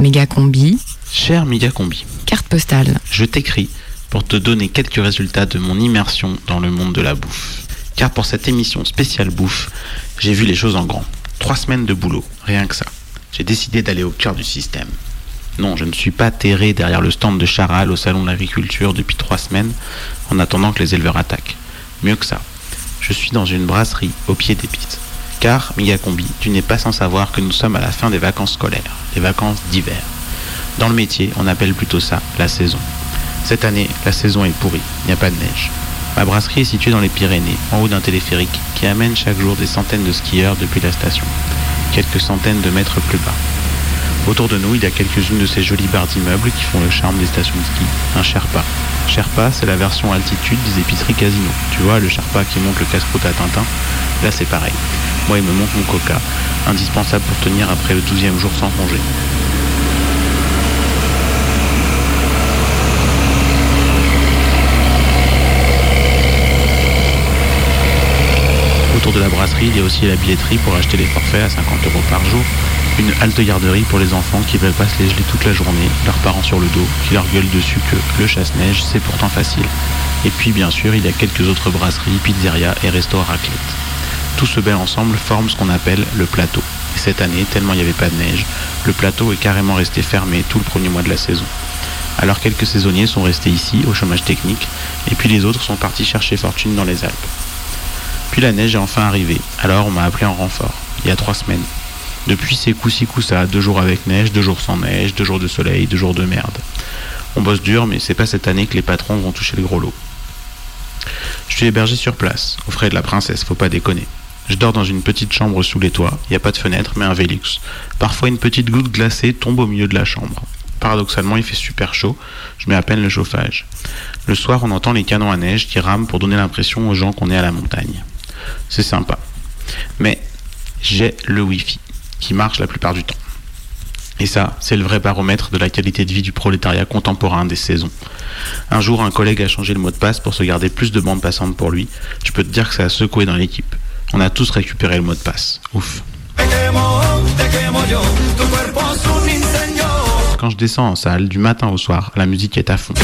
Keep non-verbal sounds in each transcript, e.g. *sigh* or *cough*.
Méga combi, Cher Migacombi, carte postale. je t'écris pour te donner quelques résultats de mon immersion dans le monde de la bouffe. Car pour cette émission spéciale bouffe, j'ai vu les choses en grand. Trois semaines de boulot, rien que ça. J'ai décidé d'aller au cœur du système. Non, je ne suis pas terré derrière le stand de Charal au salon de l'agriculture depuis trois semaines en attendant que les éleveurs attaquent. Mieux que ça, je suis dans une brasserie au pied des pistes. Car, Migacombi, tu n'es pas sans savoir que nous sommes à la fin des vacances scolaires, les vacances d'hiver. Dans le métier, on appelle plutôt ça la saison. Cette année, la saison est pourrie, il n'y a pas de neige. Ma brasserie est située dans les Pyrénées, en haut d'un téléphérique qui amène chaque jour des centaines de skieurs depuis la station, quelques centaines de mètres plus bas. Autour de nous, il y a quelques-unes de ces jolies barres d'immeubles qui font le charme des stations de ski, un Sherpa. Sherpa, c'est la version altitude des épiceries Casino. Tu vois, le Sherpa qui monte le casse-croûte à Tintin, là c'est pareil. Moi, il me monte mon coca, indispensable pour tenir après le 12e jour sans congé. Autour de la brasserie, il y a aussi la billetterie pour acheter les forfaits à 50 euros par jour. Une halte garderie pour les enfants qui veulent pas se les geler toute la journée, leurs parents sur le dos, qui leur gueulent dessus que le chasse-neige, c'est pourtant facile. Et puis, bien sûr, il y a quelques autres brasseries, pizzerias et restos à raclette. Tout ce bel ensemble forme ce qu'on appelle le plateau. Et cette année, tellement il n'y avait pas de neige, le plateau est carrément resté fermé tout le premier mois de la saison. Alors quelques saisonniers sont restés ici, au chômage technique, et puis les autres sont partis chercher fortune dans les Alpes. Puis la neige est enfin arrivée, alors on m'a appelé en renfort, il y a trois semaines. Depuis c'est coup-ci coup-ça, deux jours avec neige, deux jours sans neige, deux jours de soleil, deux jours de merde. On bosse dur, mais c'est pas cette année que les patrons vont toucher le gros lot. Je suis hébergé sur place, aux frais de la princesse, faut pas déconner. Je dors dans une petite chambre sous les toits, il n'y a pas de fenêtre, mais un Velux. Parfois une petite goutte glacée tombe au milieu de la chambre. Paradoxalement, il fait super chaud, je mets à peine le chauffage. Le soir, on entend les canons à neige qui rament pour donner l'impression aux gens qu'on est à la montagne. C'est sympa. Mais j'ai le Wi-Fi, qui marche la plupart du temps. Et ça, c'est le vrai baromètre de la qualité de vie du prolétariat contemporain des saisons. Un jour, un collègue a changé le mot de passe pour se garder plus de bandes passantes pour lui. Je peux te dire que ça a secoué dans l'équipe. On a tous récupéré le mot de passe. Ouf. Quand je descends en salle, du matin au soir, la musique est à fond.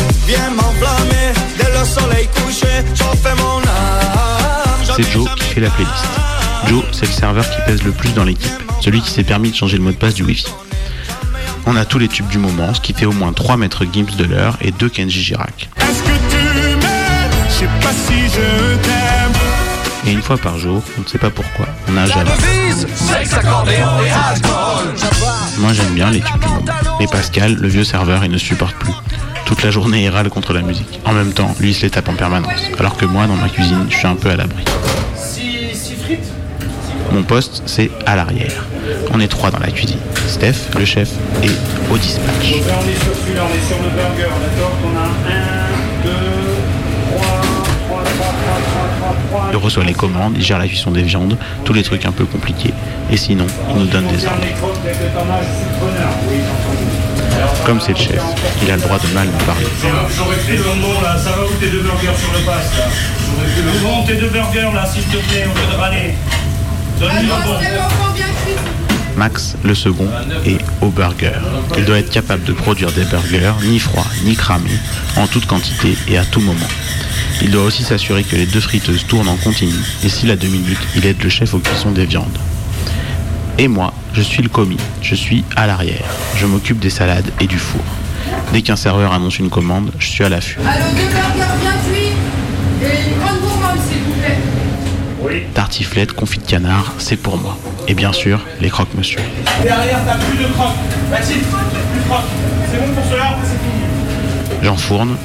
C'est Joe qui fait la playlist. Joe, c'est le serveur qui pèse le plus dans l'équipe, celui qui s'est permis de changer le mot de passe du Wi-Fi. On a tous les tubes du moment, ce qui fait au moins 3 mètres Gims de l'heure et 2 Kenji Girac. Et une fois par jour, on ne sait pas pourquoi, on a Java. Moi j'aime bien les tubes du moment. Mais Pascal, le vieux serveur, il ne supporte plus. Toute la journée, il râle contre la musique. En même temps, lui, il se les tape en permanence. Alors que moi, dans ma cuisine, je suis un peu à l'abri. Mon poste, c'est à l'arrière. On est trois dans la cuisine. Steph, le chef, et au dispatch. on est sur celui-là, on est sur le burger, d'accord On a 1, 2, 3, 3, 3, 3, 3, 3, 3. Il reçoit les commandes, il gère la cuisson des viandes, tous les trucs un peu compliqués. Et sinon, il nous donne des ordres. Comme c'est le on chef, il a le droit de mal nous parler. J'aurais pris le bonbon là, ça va où tes deux burgers sur le pass là? J'aurais pris le bon, tes deux burgers là, s'il te plaît, au lieu de râler. Max, le second, est au burger. Il doit être capable de produire des burgers ni froids ni cramés, en toute quantité et à tout moment. Il doit aussi s'assurer que les deux friteuses tournent en continu, et s'il a deux minutes, il aide le chef aux cuissons des viandes. Et moi, je suis le commis, je suis à l'arrière. Je m'occupe des salades et du four. Dès qu'un serveur annonce une commande, je suis à l'affût. Allô, deux burgers bien cuits et une grande gourmande, s'il vous plaît. Oui. Tartiflette, confit de canard, c'est pour moi. Et bien sûr, les croque-monsieur. Derrière, t'as plus de crocs. Mathilde, plus de crocs. C'est bon pour cela, après c'est fini. J'enfourne,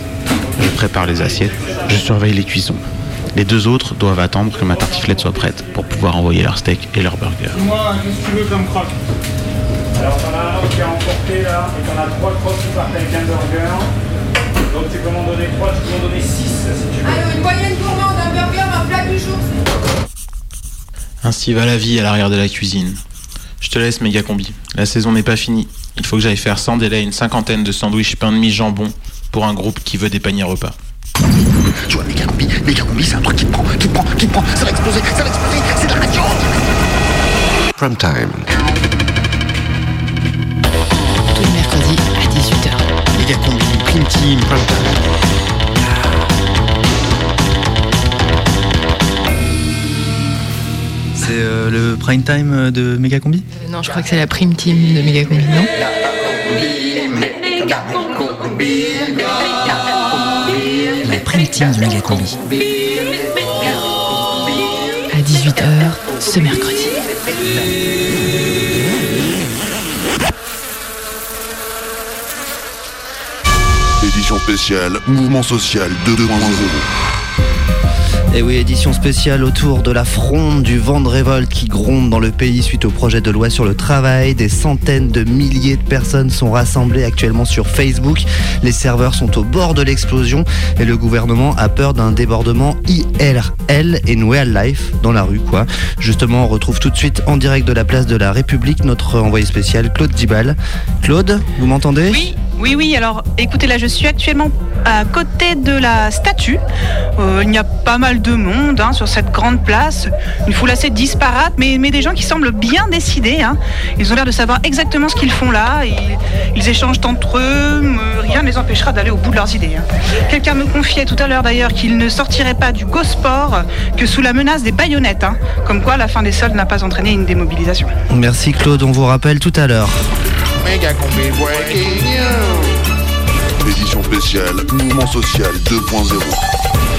je prépare les assiettes, je surveille les cuissons. Les deux autres doivent attendre que ma tartiflette soit prête pour pouvoir envoyer leur steak et leur burger. Dis-moi, qu'est-ce que tu veux comme crocs Alors, t'en as un qui a emporté là, et t'en as trois crocs qui partent avec un burger. Donc, tu peux m'en donner trois, tu peux m'en donner six si tu veux. Allô, une moyenne gourmande, un burger, un plat du jour. Ainsi va la vie à l'arrière de la cuisine. Je te laisse, méga combi. La saison n'est pas finie. Il faut que j'aille faire sans délai une cinquantaine de sandwichs pain de mie jambon pour un groupe qui veut des paniers repas. Tu vois, méga combi, méga combi, c'est un truc qui te prend, qui te prend, qui te prend, ça va exploser, ça va exploser, c'est de la radio Prime time. Tous les mercredis c'est euh, le prime time euh, de Mega Combi? Euh, non, je crois que c'est la prime team de Mega Combi, non? La prime team de Mega Combi. À 18h ce mercredi. Édition spéciale, mouvement social 2.0. Et oui, édition spéciale autour de la fronde du vent de révolte qui gronde dans le pays suite au projet de loi sur le travail. Des centaines de milliers de personnes sont rassemblées actuellement sur Facebook. Les serveurs sont au bord de l'explosion et le gouvernement a peur d'un débordement IRL et Real Life dans la rue, quoi. Justement, on retrouve tout de suite en direct de la place de la République notre envoyé spécial Claude Dibal. Claude, vous m'entendez? Oui, oui, oui. Alors, écoutez, là, je suis actuellement à côté de la statue. Euh, il y a pas mal de monde hein, sur cette grande place. Une foule assez disparate, mais, mais des gens qui semblent bien décidés. hein. Ils ont l'air de savoir exactement ce qu'ils font là. Ils, échangent entre eux. mais Rien ne les empêchera d'aller au bout de leurs idées. hein. Quelqu'un me confiait tout à l'heure d'ailleurs qu'il ne sortirait pas du Gosport que sous la menace des baïonnettes. Comme quoi, la fin des soldes n'a pas entraîné une démobilisation. Merci Claude, on vous rappelle tout à l'heure. Megacombi Breaking News. Édition spéciale, mouvement social 2.0.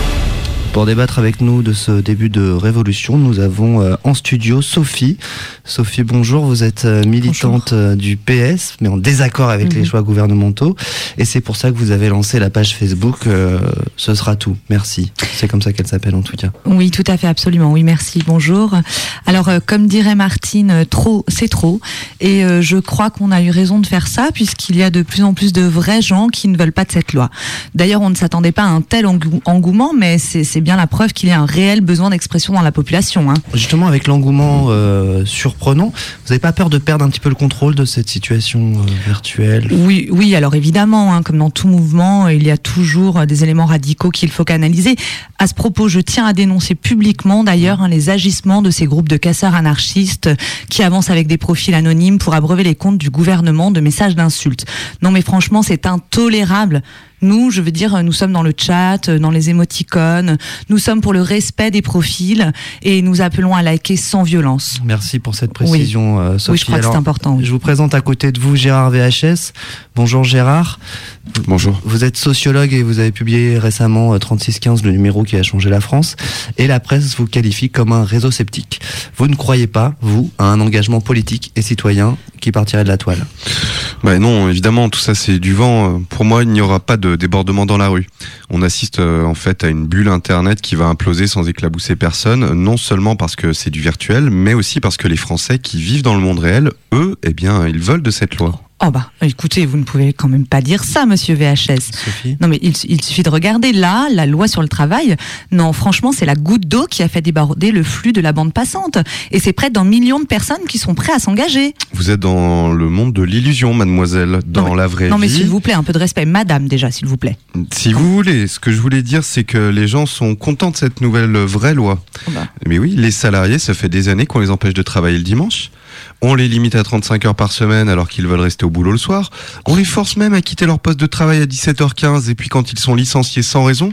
Pour débattre avec nous de ce début de révolution, nous avons euh, en studio Sophie. Sophie, bonjour. Vous êtes euh, militante euh, du PS, mais en désaccord avec les choix gouvernementaux. Et c'est pour ça que vous avez lancé la page Facebook euh, Ce sera tout. Merci. C'est comme ça qu'elle s'appelle en tout cas. Oui, tout à fait, absolument. Oui, merci. Bonjour. Alors, euh, comme dirait Martine, trop, c'est trop. Et euh, je crois qu'on a eu raison de faire ça, puisqu'il y a de plus en plus de vrais gens qui ne veulent pas de cette loi. D'ailleurs, on ne s'attendait pas à un tel engou- engouement, mais c'est bien la preuve qu'il y a un réel besoin d'expression dans la population. Hein. Justement, avec l'engouement euh, surprenant, vous n'avez pas peur de perdre un petit peu le contrôle de cette situation euh, virtuelle? Oui, oui, alors évidemment, hein, comme dans tout mouvement, il y a toujours des éléments radicaux qu'il faut canaliser. À ce propos, je tiens à dénoncer publiquement d'ailleurs hein, les agissements de ces groupes de casseurs anarchistes qui avancent avec des profils anonymes pour abreuver les comptes du gouvernement de messages d'insultes. Non mais franchement, c'est intolérable. Nous, je veux dire, nous sommes dans le chat, euh, dans les émoticônes, nous sommes pour le respect des profils et nous appelons à liker sans violence. Merci pour cette précision, euh, Sophie. Oui, je crois que c'est important. oui. Je vous présente à côté de vous Gérard VHS. Bonjour Gérard. Bonjour. Vous êtes sociologue et vous avez publié récemment euh, 3615, le numéro qui a changé la France. Et la presse vous qualifie comme un réseau sceptique. Vous ne croyez pas, vous, à un engagement politique et citoyen qui partirait de la toile? Bah non, évidemment, tout ça c'est du vent. Euh, Pour moi, il n'y aura pas de débordement dans la rue. On assiste euh, en fait à une bulle internet qui va imploser sans éclabousser personne, non seulement parce que c'est du virtuel, mais aussi parce que les Français qui vivent dans le monde réel, eux, eh bien, ils veulent de cette loi. Oh bah, écoutez, vous ne pouvez quand même pas dire ça, monsieur VHS. Sophie Non mais il, il suffit de regarder là, la loi sur le travail. Non, franchement, c'est la goutte d'eau qui a fait déborder le flux de la bande passante. Et c'est près d'un million de personnes qui sont prêts à s'engager. Vous êtes dans le monde de l'illusion, mademoiselle, dans Non, mais- la vraie Non mais vie. s'il vous plaît, un peu de respect. Madame déjà, s'il vous plaît. Si vous voulez, ce que je voulais dire, c'est que les gens sont contents de cette nouvelle vraie loi. Oh bah. Mais oui, les salariés, ça fait des années qu'on les empêche de travailler le dimanche. On les limite à 35 heures par semaine alors qu'ils veulent rester au boulot le soir. On les force même à quitter leur poste de travail à 17h15 et puis quand ils sont licenciés sans raison,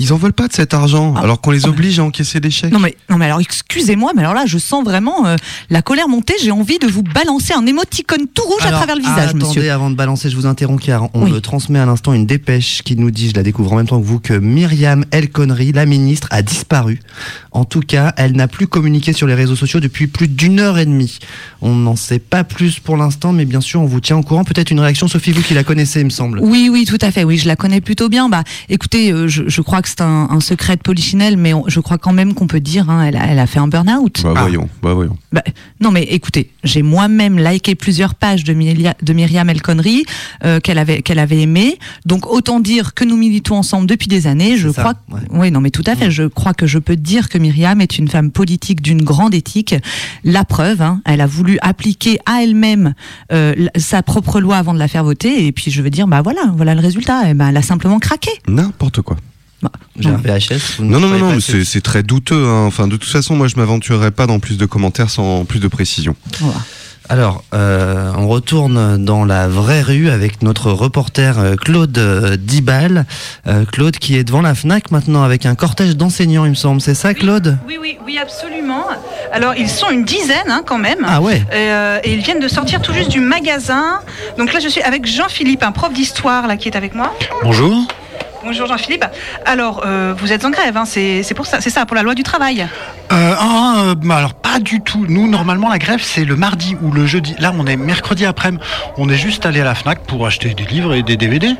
ils en veulent pas de cet argent alors qu'on les oblige à encaisser des chèques. Non mais, non mais alors excusez-moi, mais alors là, je sens vraiment euh, la colère monter. J'ai envie de vous balancer un émoticône tout rouge à travers le visage, attendez, monsieur. avant de balancer, je vous interromps car on Oui. me transmet à l'instant une dépêche qui nous dit, je la découvre en même temps que vous, que Myriam El Khonri, la ministre, a disparu. En tout cas, elle n'a plus communiqué sur les réseaux sociaux depuis plus d'une heure et demie. On n'en sait pas plus pour l'instant, mais bien sûr, on vous tient au courant. Peut-être une réaction, Sophie, vous qui la connaissez, il me semble. Oui, oui, tout à fait. Oui, je la connais plutôt bien. Bah, écoutez, euh, je, je crois que c'est un, un secret de polichinelle, mais on- je crois quand même qu'on peut dire, hein, elle, a, elle a fait un burn-out. Bah voyons, bah voyons. Bah, non, mais écoutez, j'ai moi-même liké plusieurs pages de, Myria- de Myriam El Khonri euh, qu'elle avait qu'elle avait aimé. Donc autant dire que nous militons ensemble depuis des années. Je ça, crois. ouais. Oui, non, mais tout à fait. Je crois que je peux dire que Myriam est une femme politique d'une grande éthique. La preuve, hein, elle a voulu appliquer à elle-même euh, sa propre loi avant de la faire voter. Et puis je veux dire, bah voilà, voilà le résultat. Et ben, elle a simplement craqué. N'importe quoi. Bah, J'ai un VHS. vous ne Non, non, non, mais c'est très douteux. hein. Enfin, de toute façon, moi, je m'aventurerai pas dans plus de commentaires sans plus de précision. voilà. Alors, euh, on retourne dans la vraie rue avec notre reporter euh, Claude euh, Dibal. Euh, Claude qui est devant la FNAC maintenant avec un cortège d'enseignants, il me semble. C'est ça, Claude? Oui, oui, oui, absolument. Alors, ils sont une dizaine hein, quand même. Ah ouais. Et, euh, et ils viennent de sortir tout juste du magasin. Donc là, je suis avec Jean-Philippe, un prof d'histoire là qui est avec moi. Bonjour. Bonjour Jean-Philippe. Alors, euh, vous êtes en grève, hein, c'est pour ça, c'est ça, pour la loi du travail. Euh, ah, euh, alors pas du tout. Nous, normalement, la grève, c'est le mardi ou le jeudi. Là, on est mercredi après-midi. On est juste allé à la FNAC pour acheter des livres et des DVD.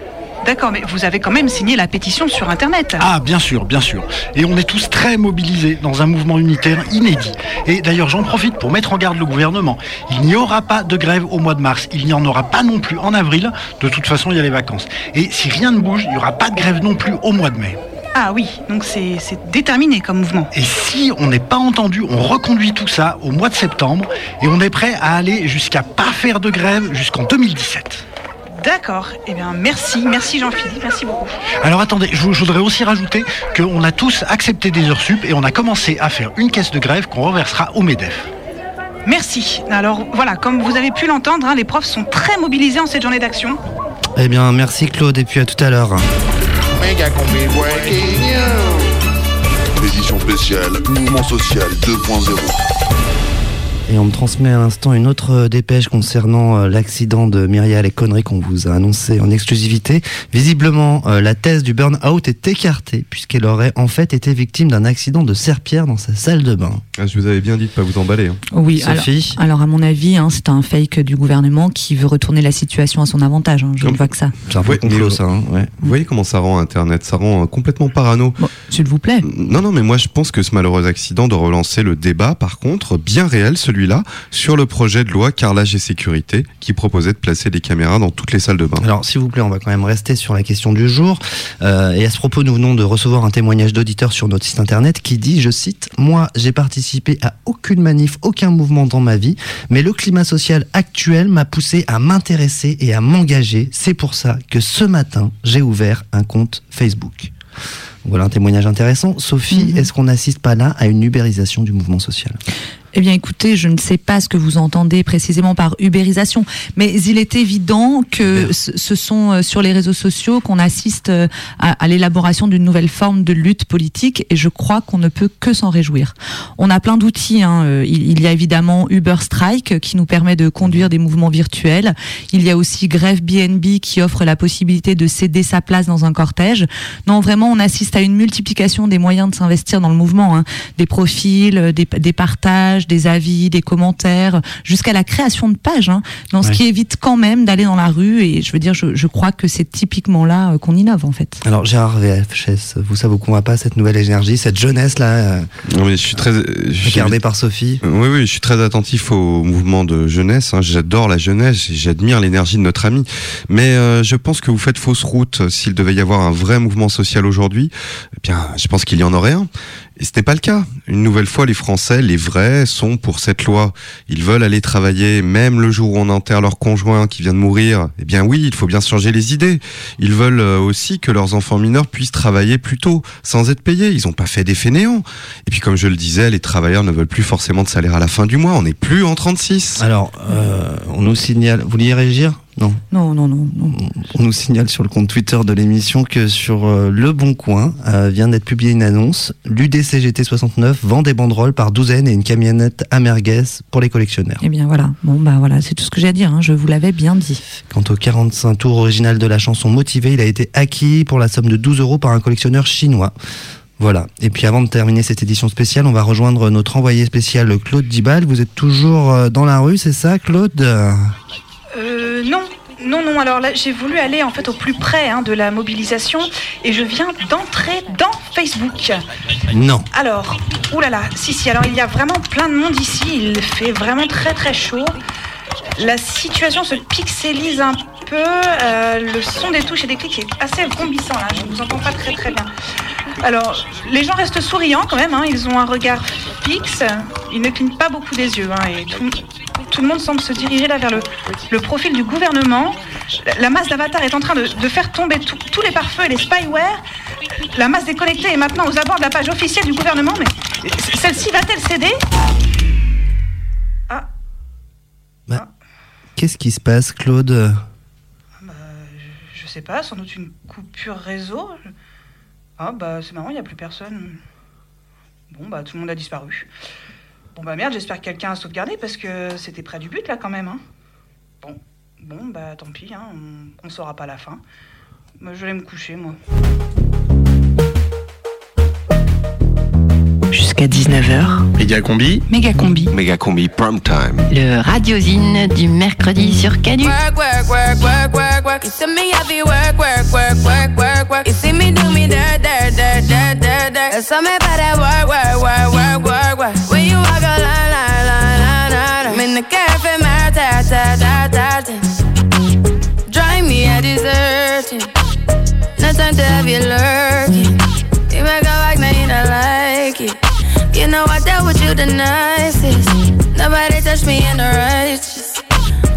D'accord, mais vous avez quand même signé la pétition sur Internet. Ah, bien sûr, bien sûr. Et on est tous très mobilisés dans un mouvement unitaire inédit. Et d'ailleurs, j'en profite pour mettre en garde le gouvernement. Il n'y aura pas de grève au mois de mars. Il n'y en aura pas non plus en avril. De toute façon, il y a les vacances. Et si rien ne bouge, il n'y aura pas de grève non plus au mois de mai. Ah oui, donc c'est déterminé comme mouvement. Et si on n'est pas entendu, on reconduit tout ça au mois de septembre et on est prêt à aller jusqu'à pas faire de grève jusqu'en 2017. D'accord, eh bien merci, merci Jean-Philippe, merci beaucoup. Alors attendez, je, je voudrais aussi rajouter qu'on a tous accepté des heures sup et on a commencé à faire une caisse de grève qu'on reversera au MEDEF. Merci. Alors voilà, comme vous avez pu l'entendre, hein, les profs sont très mobilisés en cette journée d'action. Eh bien, merci Claude, et puis à tout à l'heure. Édition spéciale Mouvement Social 2.0. Et on me transmet à l'instant une autre euh, dépêche concernant euh, l'accident de Myrial et Connery qu'on vous a annoncé en exclusivité. Visiblement, euh, la thèse du burn-out est écartée puisqu'elle aurait en fait été victime d'un accident de serpillère dans sa salle de bain. Ah, je vous avais bien dit de pas vous emballer. hein. Oui, alors, Sophie alors à mon avis, hein, c'est un fake du gouvernement qui veut retourner la situation à son avantage. hein, je ne vois que ça. C'est un peu Ouais, complot ça. hein, ouais. Vous voyez comment ça rend Internet Ça rend complètement parano. Bon, s'il vous plaît. Non, non, mais moi je pense que ce malheureux accident doit relancer le débat, par contre, bien réel celui-là, sur le projet de loi carrelage et sécurité qui proposait de placer des caméras dans toutes les salles de bain. Alors, s'il vous plaît, on va quand même rester sur la question du jour. Euh, et à ce propos, nous venons de recevoir un témoignage d'auditeur sur notre site internet qui dit, je cite, Moi, j'ai participé à aucune manif, aucun mouvement dans ma vie, mais le climat social actuel m'a poussé à m'intéresser et à m'engager. C'est pour ça que ce matin, j'ai ouvert un compte Facebook. Voilà un témoignage intéressant. Sophie, Mhm. est-ce qu'on n'assiste pas là à une ubérisation du mouvement social? Eh bien, écoutez, je ne sais pas ce que vous entendez précisément par ubérisation, mais il est évident que ce ce sont euh, sur les réseaux sociaux qu'on assiste euh, à, l'élaboration d'une nouvelle forme de lutte politique, et je crois qu'on ne peut que s'en réjouir. On a plein d'outils. hein. Euh, Il, y a évidemment Uber Strike qui nous permet de conduire des mouvements virtuels. Il y a aussi Grève BNB qui offre la possibilité de céder sa place dans un cortège. Non, vraiment, on assiste à une multiplication des moyens de s'investir dans le mouvement. hein. Des profils, des, des partages, des avis, des commentaires, jusqu'à la création de pages. Hein, dans ce qui évite quand même d'aller dans la rue. Et je veux dire, je, je crois que c'est typiquement là euh, qu'on innove en fait. Alors, Gérard VFS, vous, ça vous convainc pas cette nouvelle énergie, cette jeunesse là, euh, Non, mais je suis très. je suis- regardée par Sophie? Oui, oui, je suis très attentif au mouvement de jeunesse. hein. J'adore la jeunesse, et j'admire l'énergie de notre ami. Mais euh, je pense que vous faites fausse route. S'il devait y avoir un vrai mouvement social aujourd'hui, eh bien, je pense qu'il y en aurait un. Et ce n'est pas le cas. Une nouvelle fois, les Français, les vrais, sont pour cette loi. Ils veulent aller travailler, même le jour où on enterre leur conjoint qui vient de mourir. Eh bien oui, il faut bien changer les idées. Ils veulent euh, aussi que leurs enfants mineurs puissent travailler plus tôt, sans être payés. Ils n'ont pas fait des fainéants. Et puis comme je le disais, les travailleurs ne veulent plus forcément de salaire à la fin du mois. On n'est plus en 36. Alors, euh, on nous signale. Vous vouliez réagir? Non. Non, non, non, non. On nous signale sur le compte Twitter de l'émission que sur euh, Le Bon Coin euh, vient d'être publiée une annonce. L'UDCGT 69 vend des banderoles par douzaine et une camionnette à merguez pour les collectionneurs. Eh bien voilà. Bon bah voilà, c'est tout ce que j'ai à dire. hein. Je vous l'avais bien dit. Quant au 45 tours original de la chanson Motivé, il a été acquis pour la somme de 12 euros par un collectionneur chinois. Voilà. Et puis avant de terminer cette édition spéciale, on va rejoindre notre envoyé spécial Claude Dibal. Vous êtes toujours euh, dans la rue, c'est ça, Claude? Euh, non, non, non. Alors là, j'ai voulu aller en fait au plus près hein, de la mobilisation et je viens d'entrer dans Facebook. Non. Alors, oulala, si, si. Alors il y a vraiment plein de monde ici. Il fait vraiment très très chaud. La situation se pixelise un peu. euh, le son des touches et des clics est assez combissant là. Je ne vous entends pas très très bien. Alors, les gens restent souriants quand même. hein, Ils ont un regard fixe. Ils ne clignent pas beaucoup des yeux. hein, et tout, tout le monde semble se diriger là vers le, le profil du gouvernement. La- masse d'avatars est en train de, de faire tomber tout- tous les pare-feux et les spyware. La masse déconnectée est maintenant aux abords de la page officielle du gouvernement. Mais celle-ci va-t-elle céder? Qu'est-ce qui se passe, Claude? Je sais pas, sans doute une coupure réseau. Ah bah c'est marrant, il n'y a plus personne. Bon bah tout le monde a disparu. Bon bah merde, j'espère que quelqu'un a sauvegardé parce que c'était près du but là quand même. Hein. Bon, bon bah tant pis, hein, on, on saura pas la fin. Moi, je vais me coucher moi. Jusqu'à 19h, Méga combi. méga combi. Méga combi prime time. Le radiosine du mercredi sur Canu. Work, work, work, work, work, work. You see me heavy work, work, work, work, work, work. You see me There's something about that work, work, work, work, work, work. When you walk a line, line, line, line, line. I'm in the cafe, my ta, ta, ta, ta. Drive me a deserting. No time to have you lurking. You make a back, now you don't like it. You know I dealt with you the nicest. Nobody touched me in the righteous.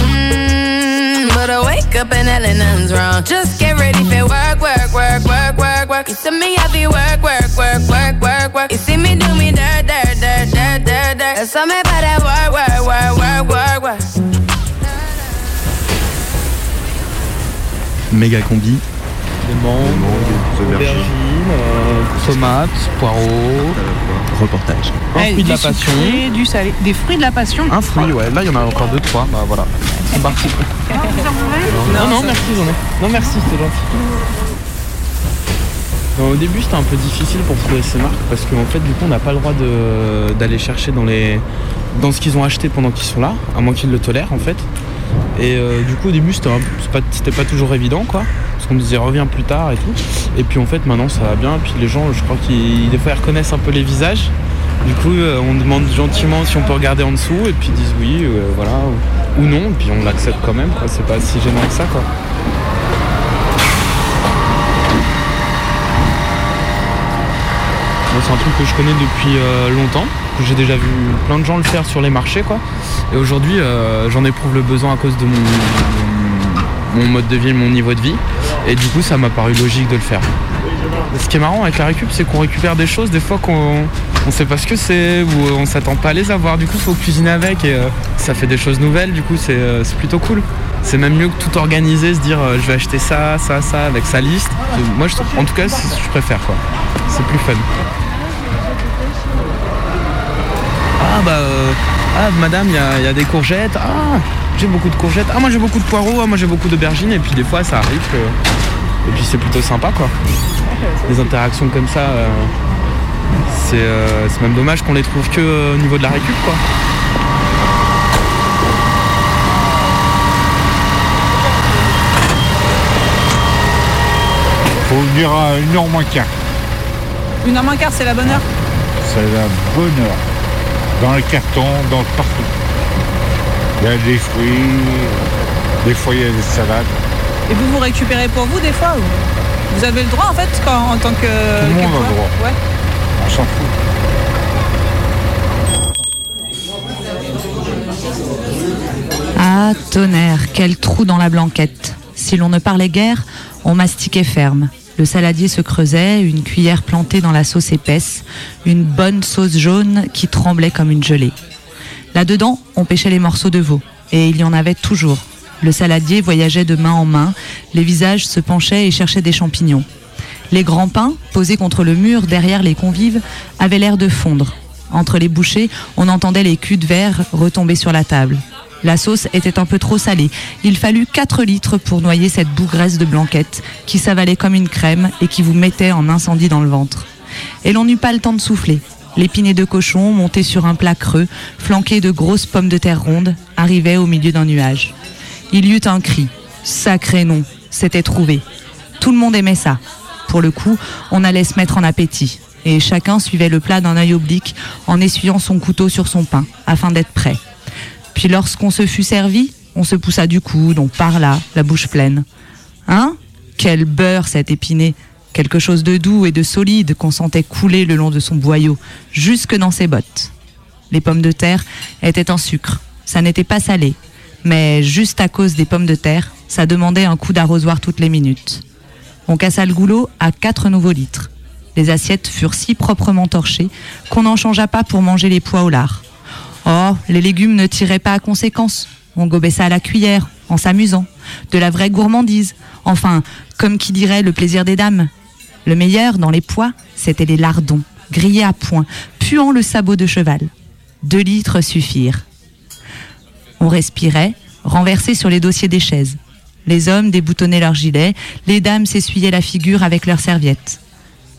But I wake up and hell nothing's wrong. Just get ready for work, work, work, work, work, work. You me heavy work, work, work, work, work, work. You see me do me dirt, dirt, dirt, dirt, dirt, dirt. There's something about that work, work, work, work, work, work. Méga combi. Des mangues, aubergines, euh, tomates, poireaux. Reportage. Un fruit de la passion. sucré, du salé. Des fruits de la passion Un fruit, ouais. Là, il y en a encore deux, trois. Bah voilà. C'est parti. Non, non, merci, j'en ai. Non, merci, c'est gentil. Non, au début, c'était un peu difficile pour trouver ces marques parce qu'en fait, du coup, on n'a pas le droit de- d'aller chercher dans, les, dans ce qu'ils ont acheté pendant qu'ils sont là, à moins qu'ils le tolèrent en fait. Et euh, du coup, au début, c'était pas, toujours évident quoi. Parce qu'on me disait reviens plus tard et tout. Et puis en fait, maintenant, ça va bien. Et puis les gens, je crois qu'ils reconnaissent un peu les visages. Du coup, euh, on demande gentiment si on peut regarder en dessous et puis ils disent oui, euh, voilà, ou, non. Et puis on l'accepte quand même. quoi. C'est pas si gênant que ça quoi. C'est un truc que je connais depuis longtemps, j'ai déjà vu plein de gens le faire sur les marchés, quoi. Et aujourd'hui, euh, j'en éprouve le besoin à cause de mon, mon mode de vie, mon niveau de vie. Et du coup, ça m'a paru logique de le faire. Ce qui est marrant avec la récup, c'est qu'on récupère des choses des fois qu'on on sait pas ce que c'est ou on s'attend pas à les avoir. Du coup, faut cuisiner avec et euh, ça fait des choses nouvelles. Du coup, c'est euh, c'est plutôt cool. C'est même mieux que tout organiser, se dire je vais acheter ça, ça, ça avec sa liste. Moi, je, en tout cas, je préfère quoi. C'est plus fun. Ah bah, euh, ah madame, il y a, il y a des courgettes. Ah, j'ai beaucoup de courgettes. Ah moi j'ai beaucoup de poireaux. Ah moi j'ai beaucoup d'aubergines. Et puis des fois ça arrive que, et puis c'est plutôt sympa quoi. Les interactions comme ça, euh, c'est euh, c'est même dommage qu'on les trouve que euh, au niveau de la récup quoi. Faut venir à une heure moins quart. Une heure moins quart, c'est la bonne heure. C'est la bonne heure. Dans le carton, dans le partout. Il y a des fruits, des fois il y a des salades. Et vous vous récupérez pour vous des fois ou? Vous avez le droit en fait quand, en tant que. Tout le monde a le droit. Ouais. On s'en fout. Ah, tonnerre, quel trou dans la blanquette. Si l'on ne parlait guère, on mastiquait ferme. Le saladier se creusait, une cuillère plantée dans la sauce épaisse, une bonne sauce jaune qui tremblait comme une gelée. Là-dedans, on pêchait les morceaux de veau, et il y en avait toujours. Le saladier voyageait de main en main, les visages se penchaient et cherchaient des champignons. Les grands pains, posés contre le mur derrière les convives, avaient l'air de fondre. Entre les bouchées, on entendait les culs de verre retomber sur la table. La sauce était un peu trop salée. Il fallut 4 litres pour noyer cette bougresse de blanquette qui s'avalait comme une crème et qui vous mettait en incendie dans le ventre. Et l'on n'eut pas le temps de souffler. L'épiné de cochon, monté sur un plat creux, flanqué de grosses pommes de terre rondes, arrivait au milieu d'un nuage. Il y eut un cri. Sacré nom, c'était trouvé. Tout le monde aimait ça. Pour le coup, on allait se mettre en appétit. Et chacun suivait le plat d'un œil oblique en essuyant son couteau sur son pain, afin d'être prêt. Puis lorsqu'on se fut servi, on se poussa du coude, on parla, la bouche pleine. Hein? Quel beurre cet épiné Quelque chose de doux et de solide qu'on sentait couler le long de son boyau, jusque dans ses bottes. Les pommes de terre étaient en sucre. Ça n'était pas salé. Mais juste à cause des pommes de terre, Ça demandait un coup d'arrosoir toutes les minutes. On cassa le goulot à quatre nouveaux litres. Les assiettes furent si proprement torchées qu'on n'en changea pas pour manger les pois au lard. Oh, les légumes ne tiraient pas à conséquence. On gobait ça à la cuillère, en s'amusant. De la vraie gourmandise. Enfin, comme qui dirait le plaisir des dames. Le meilleur dans les pois, c'était les lardons, grillés à point, puant le sabot de cheval. Deux litres suffirent. On respirait, renversé sur les dossiers des chaises. Les hommes déboutonnaient leurs gilets, les dames s'essuyaient la figure avec leurs serviettes.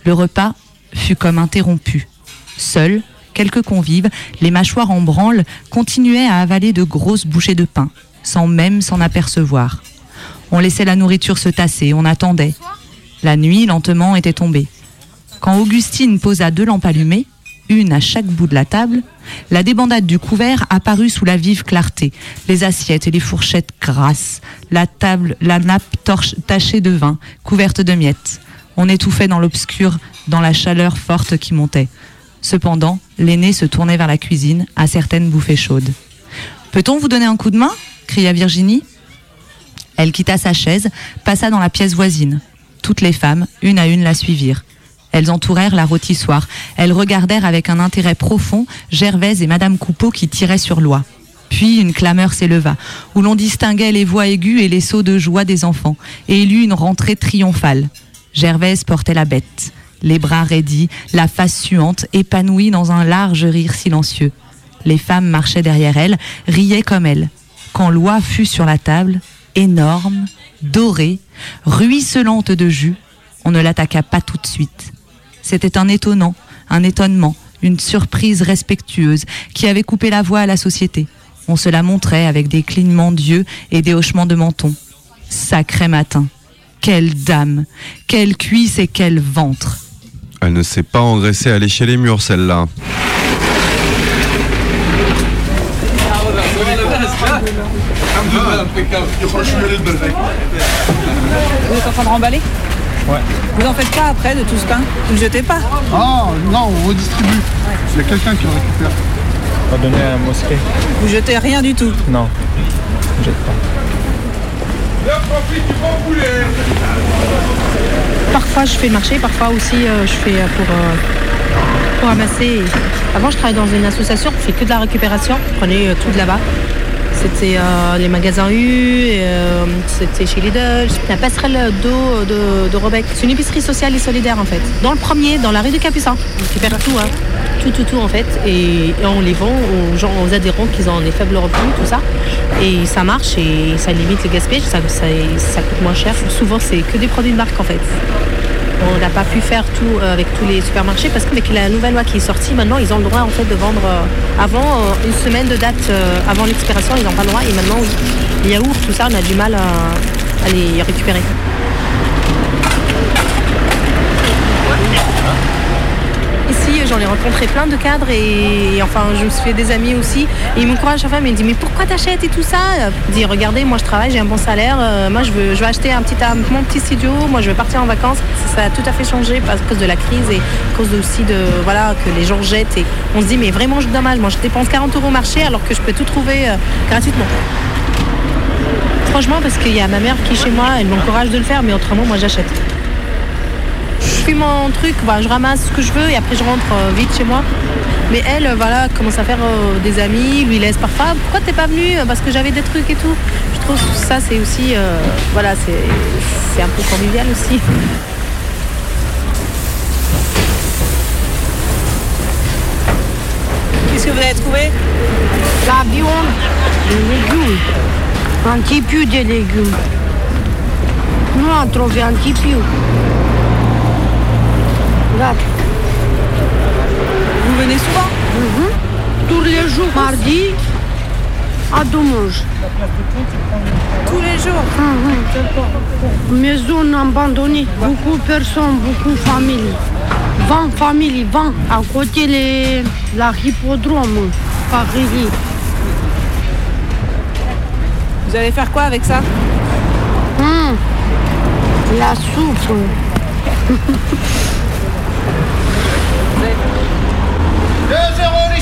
Le repas fut comme interrompu. Seuls, quelques convives, les mâchoires en branle, continuaient à avaler de grosses bouchées de pain, sans même s'en apercevoir. On laissait la nourriture se tasser, on attendait. La nuit, lentement, était tombée. Quand Augustine posa deux lampes allumées, une à chaque bout de la table, la débandade du couvert apparut sous la vive clarté, les assiettes et les fourchettes grasses, la table, la nappe tachée de vin, couverte de miettes. On étouffait dans l'obscur, dans la chaleur forte qui montait. Cependant, l'aîné se tournait vers la cuisine, à certaines bouffées chaudes. Peut-on vous donner un coup de main? cria Virginie. Elle quitta sa chaise, passa dans la pièce voisine. Toutes les femmes, une à une, la suivirent. Elles entourèrent la rôtissoire. Elles regardèrent avec un intérêt profond Gervaise et Madame Coupeau qui tiraient sur l'oie. Puis une clameur s'éleva, où l'on distinguait les voix aiguës et les sauts de joie des enfants, et il eut une rentrée triomphale. Gervaise portait la bête, les bras raidis, la face suante, épanouie dans un large rire silencieux. Les femmes marchaient derrière elle, riaient comme elle. Quand l'oie fut sur la table, énorme, dorée, ruisselante de jus, on ne l'attaqua pas tout de suite. C'était un étonnant, un étonnement, une surprise respectueuse qui avait coupé la voie à la société. On se la montrait avec des clignements d'yeux et des hochements de menton. Sacré matin. Quelle dame, quelle cuisse et quel ventre. Elle ne s'est pas engraissée à lécher les murs, celle-là. Vous êtes en train de remballer Ouais. Vous en faites pas après de tout ce pain Vous le jetez pas Ah non, on redistribue. Il y a quelqu'un qui le récupère. On va donner à la mosquée. Vous jetez rien du tout Non, je jette pas. Parfois je fais le marché, parfois aussi euh, je fais euh, pour, euh, pour ramasser. Avant je travaillais dans une association, on fait que de la récupération, on prenait euh, tout de là-bas. C'était euh, les magasins U, euh, c'était chez Lidl, la passerelle d'eau de, de Robec. C'est une épicerie sociale et solidaire en fait. Dans le premier, dans la rue du Capucin. On récupère tout, hein. tout, tout, tout en fait. Et, et on les vend aux gens, aux adhérents qui ont des faibles revenus, tout ça. Et ça marche et ça limite le gaspillage, ça, ça, ça coûte moins cher. Souvent c'est que des produits de marque en fait. On n'a pas pu faire tout euh, avec tous les supermarchés parce qu'avec la nouvelle loi qui est sortie, maintenant ils ont le droit en fait de vendre euh, avant euh, une semaine de date avant l'expiration, ils n'ont pas le droit et maintenant oui. les yaourts, tout ça, on a du mal à les récupérer. J'en ai rencontré plein de cadres et, enfin, je me suis fait des amis aussi. Et ils m'encouragent chaque fois, mais ils me disent Mais pourquoi t'achètes et tout ça? Je dis Regardez, moi je travaille, j'ai un bon salaire, euh, moi je veux, je veux acheter un petit, mon petit studio, moi je veux partir en vacances. Ça a tout à fait changé à cause de la crise et à cause aussi de voilà, que les gens jettent. Et on se dit Mais vraiment, je dommage, moi je dépense 40 euros au marché alors que je peux tout trouver euh, gratuitement. Franchement, parce qu'il y a ma mère qui est chez moi, elle m'encourage de le faire, mais autrement, moi j'achète. Je fais mon truc, bah, je ramasse ce que je veux et après je rentre euh, vite chez moi. Mais elle, euh, voilà, commence à faire euh, des amis, lui laisse parfois. Pourquoi t'es pas venu Parce que j'avais des trucs et tout? Je trouve que ça c'est aussi, euh, voilà, c'est c'est un peu convivial aussi. *laughs* Qu'est-ce que vous avez trouvé? La viande, des légumes. Un petit peu de légumes. Nous, on a trouvé un petit peu. Vous venez souvent Mhm. Tous les jours, mardi, à dimanche. Tous les jours Mhm. Maison abandonnée, beaucoup de personnes, beaucoup de familles. 20 familles, 20, à côté les, la hippodrome, Paris. Vous allez faire quoi avec ça Hum, La soupe. *laughs* 2-0 les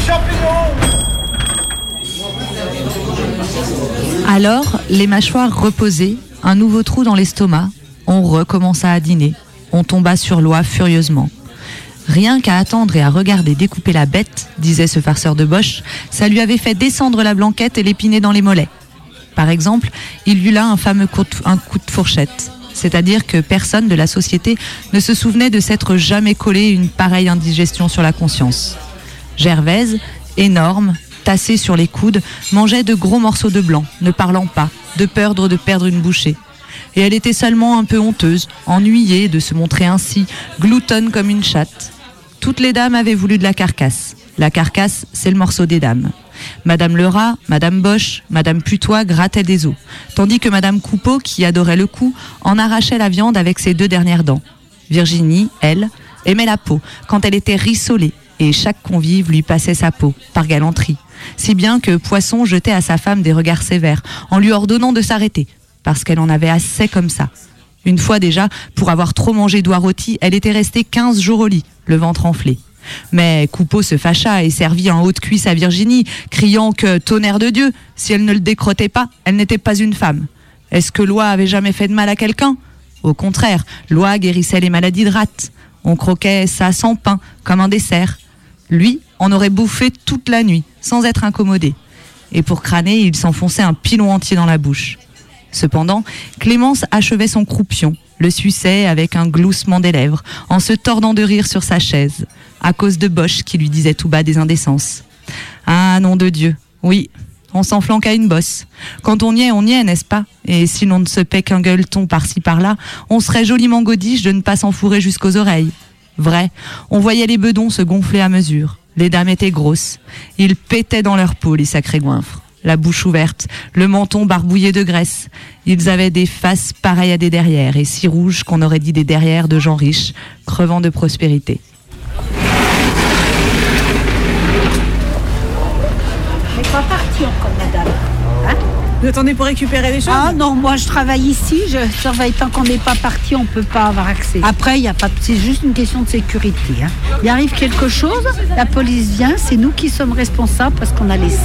Alors, les mâchoires reposées, un nouveau trou dans l'estomac, on recommença à dîner. On tomba sur l'oie furieusement. Rien qu'à attendre et à regarder découper la bête, disait ce farceur de Bosch, ça lui avait fait descendre la blanquette et l'épiner dans les mollets. Par exemple, il eut là un fameux coup de fourchette. C'est-à-dire que personne de la société ne se souvenait de s'être jamais collé une pareille indigestion sur la conscience. Gervaise, énorme, tassée sur les coudes, mangeait de gros morceaux de blanc, ne parlant pas, de peur de perdre une bouchée. Et elle était seulement un peu honteuse, ennuyée de se montrer ainsi, gloutonne comme une chatte. Toutes les dames avaient voulu de la carcasse. La carcasse, c'est le morceau des dames. Madame Lerat, Madame Bosch, Madame Putois grattaient des os, tandis que Madame Coupeau, qui adorait le coup, en arrachait la viande avec ses deux dernières dents. Virginie, elle, aimait la peau quand elle était rissolée, et chaque convive lui passait sa peau, par galanterie. Si bien que Poisson jetait à sa femme des regards sévères, en lui ordonnant de s'arrêter, parce qu'elle en avait assez comme ça. Une fois déjà, pour avoir trop mangé d'oie rôti, elle était restée 15 jours au lit, le ventre enflé. Mais Coupeau se fâcha et servit en haute cuisse à Virginie, criant que, tonnerre de Dieu, si elle ne le décrottait pas, elle n'était pas une femme. Est-ce que l'oie avait jamais fait de mal à quelqu'un? Au contraire, l'oie guérissait les maladies de rate. On croquait ça sans pain, comme un dessert. Lui en aurait bouffé toute la nuit, sans être incommodé. Et pour crâner, il s'enfonçait un pilon entier dans la bouche. Cependant, Clémence achevait son croupion, le suçait avec un gloussement des lèvres, en se tordant de rire sur sa chaise, à cause de Bosch qui lui disait tout bas des indécences. Ah, nom de Dieu, oui, on s'enflanque à une bosse. Quand on y est, on y est, n'est-ce pas? Et si l'on ne se paie qu'un gueuleton par-ci par-là, on serait joliment godiche de ne pas s'enfourrer jusqu'aux oreilles. Vrai, on voyait les bedons se gonfler à mesure. Les dames étaient grosses. Ils pétaient dans leur peau, les sacrés goinfres la bouche ouverte, le menton barbouillé de graisse. Ils avaient des faces pareilles à des derrières, et si rouges qu'on aurait dit des derrières de gens riches, crevant de prospérité. Mais pas parti encore, madame. Hein Vous attendez pour récupérer les choses Ah non, moi je travaille ici, je surveille tant qu'on n'est pas parti, on ne peut pas avoir accès. Après, il a pas, c'est juste une question de sécurité. hein. Il arrive quelque chose, la police vient, c'est nous qui sommes responsables parce qu'on a laissé.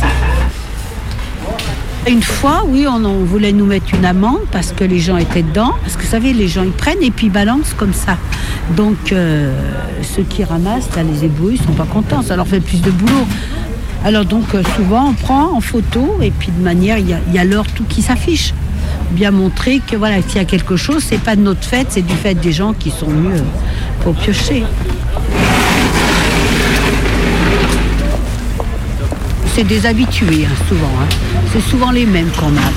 Une fois, oui, on, voulait nous mettre une amende parce que les gens étaient dedans. Parce que vous savez, les gens ils prennent et puis ils balancent comme ça. Donc euh, ceux qui ramassent, les éboueurs, ils sont pas contents. Ça leur fait plus de boulot. Alors donc euh, souvent on prend en photo et puis de manière, il y a, y l'heure tout qui s'affiche. Bien montrer que voilà, s'il y a quelque chose, c'est pas de notre fait, c'est du fait des gens qui sont euh, pour piocher. C'est des habitués, hein, souvent. hein. C'est souvent les mêmes qu'on a.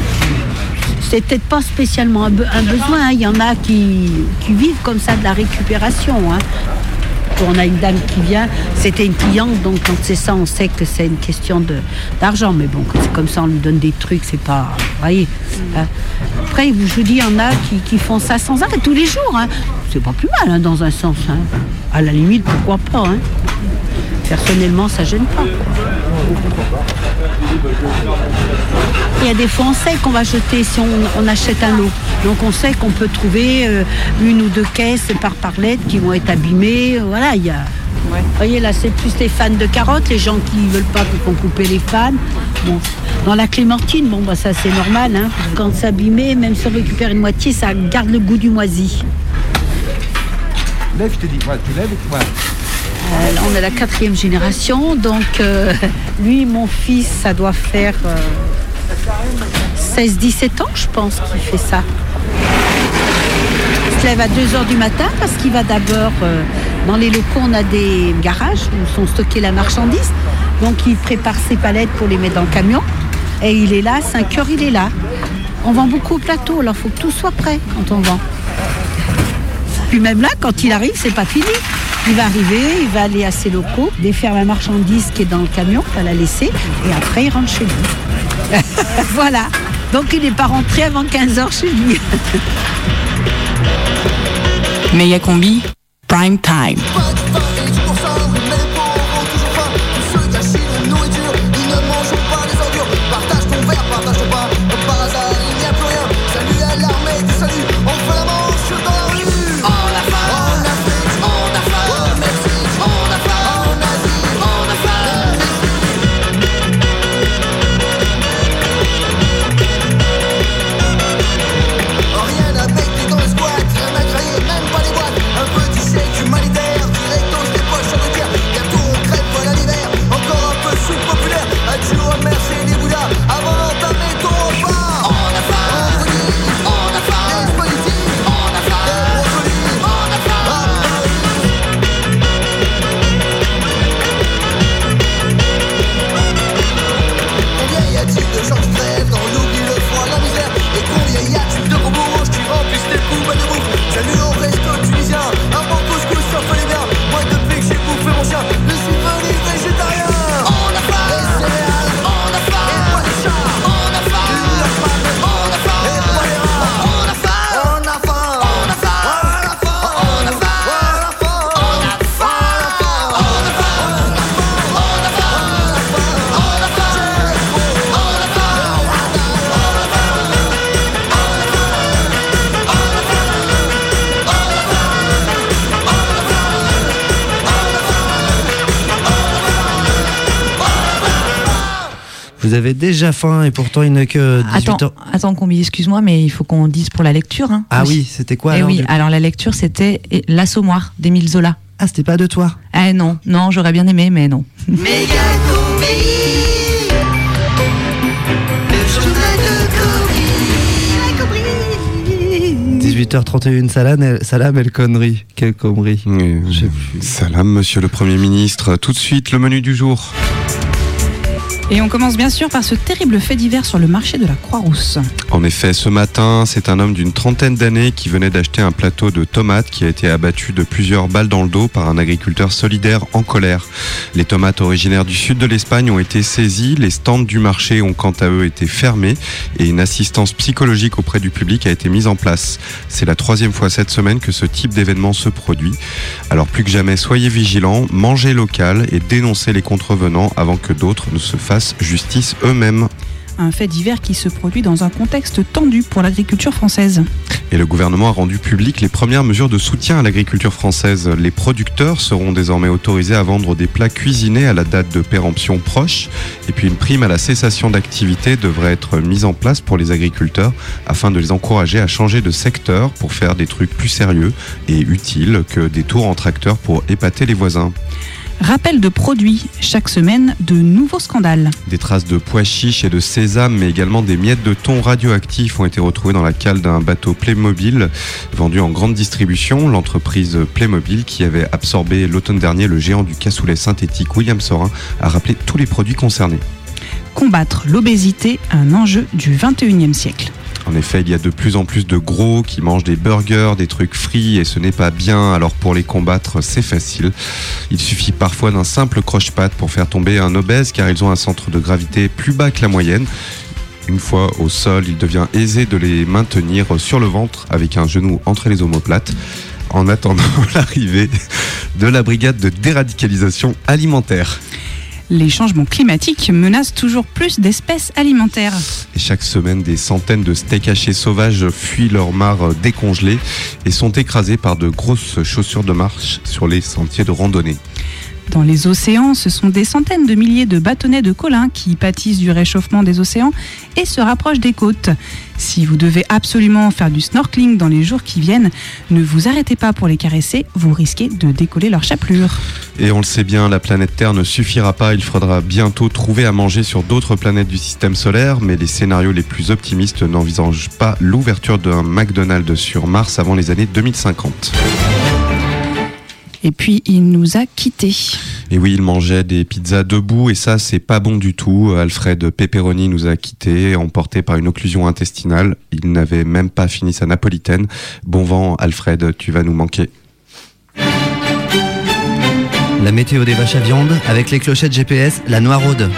C'est peut-être pas spécialement un, be- un besoin. hein. Il y en a qui, vivent comme ça de la récupération. On a une dame qui vient, c'était une cliente, donc quand c'est ça, on sait que c'est une question d'argent. Mais bon, c'est comme ça, on lui donne des trucs, c'est pas. Voyez hein. Après, je vous dis, il y en a qui, font ça sans arrêt, tous les jours. hein. C'est pas plus mal, hein, dans un sens. À la limite, pourquoi pas. Personnellement, ça gêne pas. Il y a des fois, on sait qu'on va jeter si on, on achète un lot. Donc on sait qu'on peut trouver euh, une ou deux caisses par parlette qui vont être abîmées. Voilà, il y a. Vous voyez, là, c'est plus les fans de carottes, les gens qui veulent pas qu'on couper les fans. Bon. Dans la clémentine, bon, bah, ça c'est normal. Hein. Quand c'est abîmé, même si on récupère une moitié, ça garde le goût du moisi. Lève, je te dis, tu lèves et tu voilà. Euh, on est la quatrième génération, donc euh, *laughs* lui, mon fils, ça doit faire 16-17 ans, je pense, qu'il fait ça. Il se lève à 2 h du matin parce qu'il va d'abord, euh, dans les locaux, on a des garages où sont stockées la marchandise. Donc il prépare ses palettes pour les mettre dans le camion. Et il est là, à 5 heures, il est là. On vend beaucoup au plateau, alors il faut que tout soit prêt quand on vend. Puis même là, quand il arrive, c'est pas fini. Il va arriver, il va aller à ses locaux, défaire la marchandise qui est dans le camion, il va la laisser, et après il rentre chez lui. *laughs* voilà. Donc il n'est pas rentré avant 15 heures chez lui. Méga combi, prime time. Vous avez déjà faim et pourtant il n'est que 18 Attends, heures. attends, Combi, excuse-moi, mais il faut qu'on dise pour la lecture. Hein, Ah aussi. oui, c'était quoi Eh alors, oui, alors la lecture, c'était L'Assommoir d'Émile Zola. Ah, c'était pas de toi? Eh non, non, j'aurais bien aimé, mais non. 18h31, Salam, El- Salam El Connery. Quelle connerie. Salam, monsieur le Premier ministre. Tout de suite, le menu du jour. Et on commence bien sûr par ce terrible fait divers sur le marché de la Croix-Rousse. En effet, ce matin, c'est un homme d'une trentaine d'années qui venait d'acheter un plateau de tomates qui a été abattu de plusieurs balles dans le dos par un agriculteur solidaire en colère. Les tomates originaires du sud de l'Espagne ont été saisies, les stands du marché ont quant à eux été fermés et une assistance psychologique auprès du public a été mise en place. C'est la troisième fois cette semaine que ce type d'événement se produit. Alors plus que jamais, soyez vigilants, mangez local et dénoncez les contrevenants avant que d'autres ne se fassent justice eux-mêmes. Un fait divers qui se produit dans un contexte tendu pour l'agriculture française. Et le gouvernement a rendu public les premières mesures de soutien à l'agriculture française. Les producteurs seront désormais autorisés à vendre des plats cuisinés à la date de péremption proche. Et puis une prime à la cessation d'activité devrait être mise en place pour les agriculteurs afin de les encourager à changer de secteur pour faire des trucs plus sérieux et utiles que des tours en tracteur pour épater les voisins. Rappel de produits. Chaque semaine, de nouveaux scandales. Des traces de pois chiches et de sésame, mais également des miettes de thon radioactifs ont été retrouvées dans la cale d'un bateau Playmobil vendu en grande distribution. L'entreprise Playmobil, qui avait absorbé l'automne dernier le géant du cassoulet synthétique William Sorin, a rappelé tous les produits concernés. Combattre l'obésité, un enjeu du 21e siècle. En effet, il y a de plus en plus de gros qui mangent des burgers, des trucs frits et ce n'est pas bien. Alors pour les combattre, c'est facile. Il suffit parfois d'un simple croche-patte pour faire tomber un obèse car ils ont un centre de gravité plus bas que la moyenne. Une fois au sol, il devient aisé de les maintenir sur le ventre avec un genou entre les omoplates en attendant *laughs* l'arrivée de la brigade de déradicalisation alimentaire. Les changements climatiques menacent toujours plus d'espèces alimentaires. Chaque semaine, des centaines de steaks hachés sauvages fuient leur mare décongelée et sont écrasés par de grosses chaussures de marche sur les sentiers de randonnée. Dans les océans, ce sont des centaines de milliers de bâtonnets de collins qui pâtissent du réchauffement des océans et se rapprochent des côtes. Si vous devez absolument faire du snorkeling dans les jours qui viennent, ne vous arrêtez pas pour les caresser, vous risquez de décoller leur chapelure. Et on le sait bien, la planète Terre ne suffira pas, il faudra bientôt trouver à manger sur d'autres planètes du système solaire, mais les scénarios les plus optimistes n'envisagent pas l'ouverture d'un McDonald's sur Mars avant les années 2050. Et puis il nous a quittés. Et oui, il mangeait des pizzas debout et ça, c'est pas bon du tout. Alfred Pepperoni nous a quittés, emporté par une occlusion intestinale. Il n'avait même pas fini sa napolitaine. Bon vent, Alfred, tu vas nous manquer. La météo des vaches à viande avec les clochettes GPS, la Noiraude.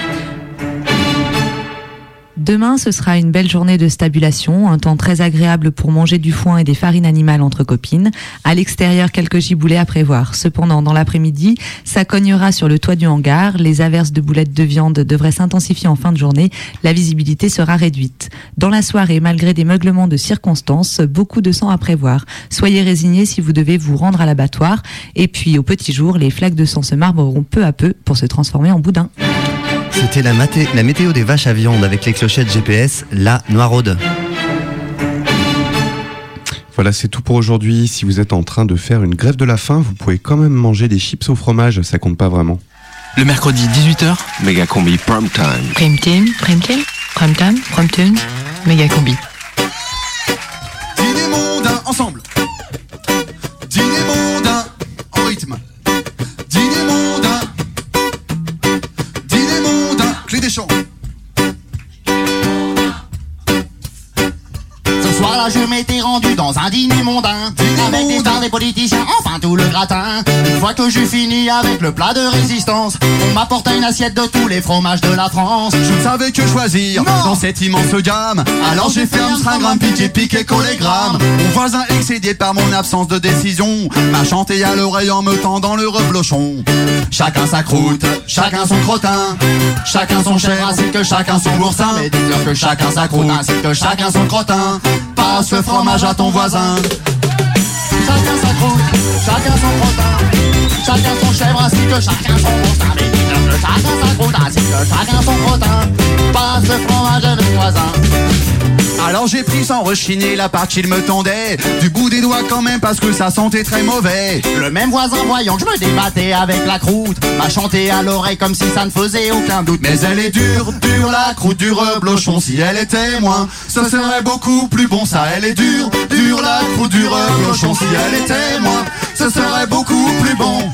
Demain, ce sera une belle journée de stabulation, un temps très agréable pour manger du foin et des farines animales entre copines. À l'extérieur, quelques giboulées à prévoir. Cependant, dans l'après-midi, ça cognera sur le toit du hangar. Les averses de boulettes de viande devraient s'intensifier en fin de journée. La visibilité sera réduite. Dans la soirée, malgré des meuglements de circonstances, beaucoup de sang à prévoir. Soyez résignés si vous devez vous rendre à l'abattoir. Et puis, au petit jour, les flaques de sang se marbreront peu à peu pour se transformer en boudin. C'était la, maté- la météo des vaches à viande avec les clochettes GPS, la Noiraude. Voilà, c'est tout pour aujourd'hui. Si vous êtes en train de faire une grève de la faim, vous pouvez quand même manger des chips au fromage, ça compte pas vraiment. Le mercredi 18h, méga combi prime time. Prime team, prime team, prime time, prime tune, méga combi. Je m'étais rendu dans un dîner mondain. Avec des stars, des politiciens, enfin tout le gratin. Une fois que j'ai fini avec le plat de résistance, on m'apporta une assiette de tous les fromages de la France. Je ne savais que choisir dans cette immense gamme. Alors j'ai fait un stringramme, piqué, piqué, collégramme. Mon voisin excédé par mon absence de décision m'a chanté à l'oreille en me tendant le reblochon. Chacun sa croûte, chacun son crottin, chacun son chèvre ainsi que chacun son boursin. Mais dites-leur que chacun sa croûte ainsi que chacun son crottin. Passe le fromage à ton voisin. Chacun sa croûte, chacun son crottin, chacun son chèvre ainsi que chacun son boursin. Que chacun sa ainsi que chacun son crottin. Passe le fromage voisins. Alors j'ai pris sans rechiner la part qu'il me tendait Du bout des doigts quand même parce que ça sentait très mauvais Le même voisin voyant que je me débattais avec la croûte M'a chanté à l'oreille comme si ça ne faisait aucun doute. Mais elle est dure, dure la croûte du reblochon Si elle était moins, ça serait beaucoup plus bon. Ça elle est dure, dure la croûte du reblochon Si elle était moins, ça serait beaucoup plus bon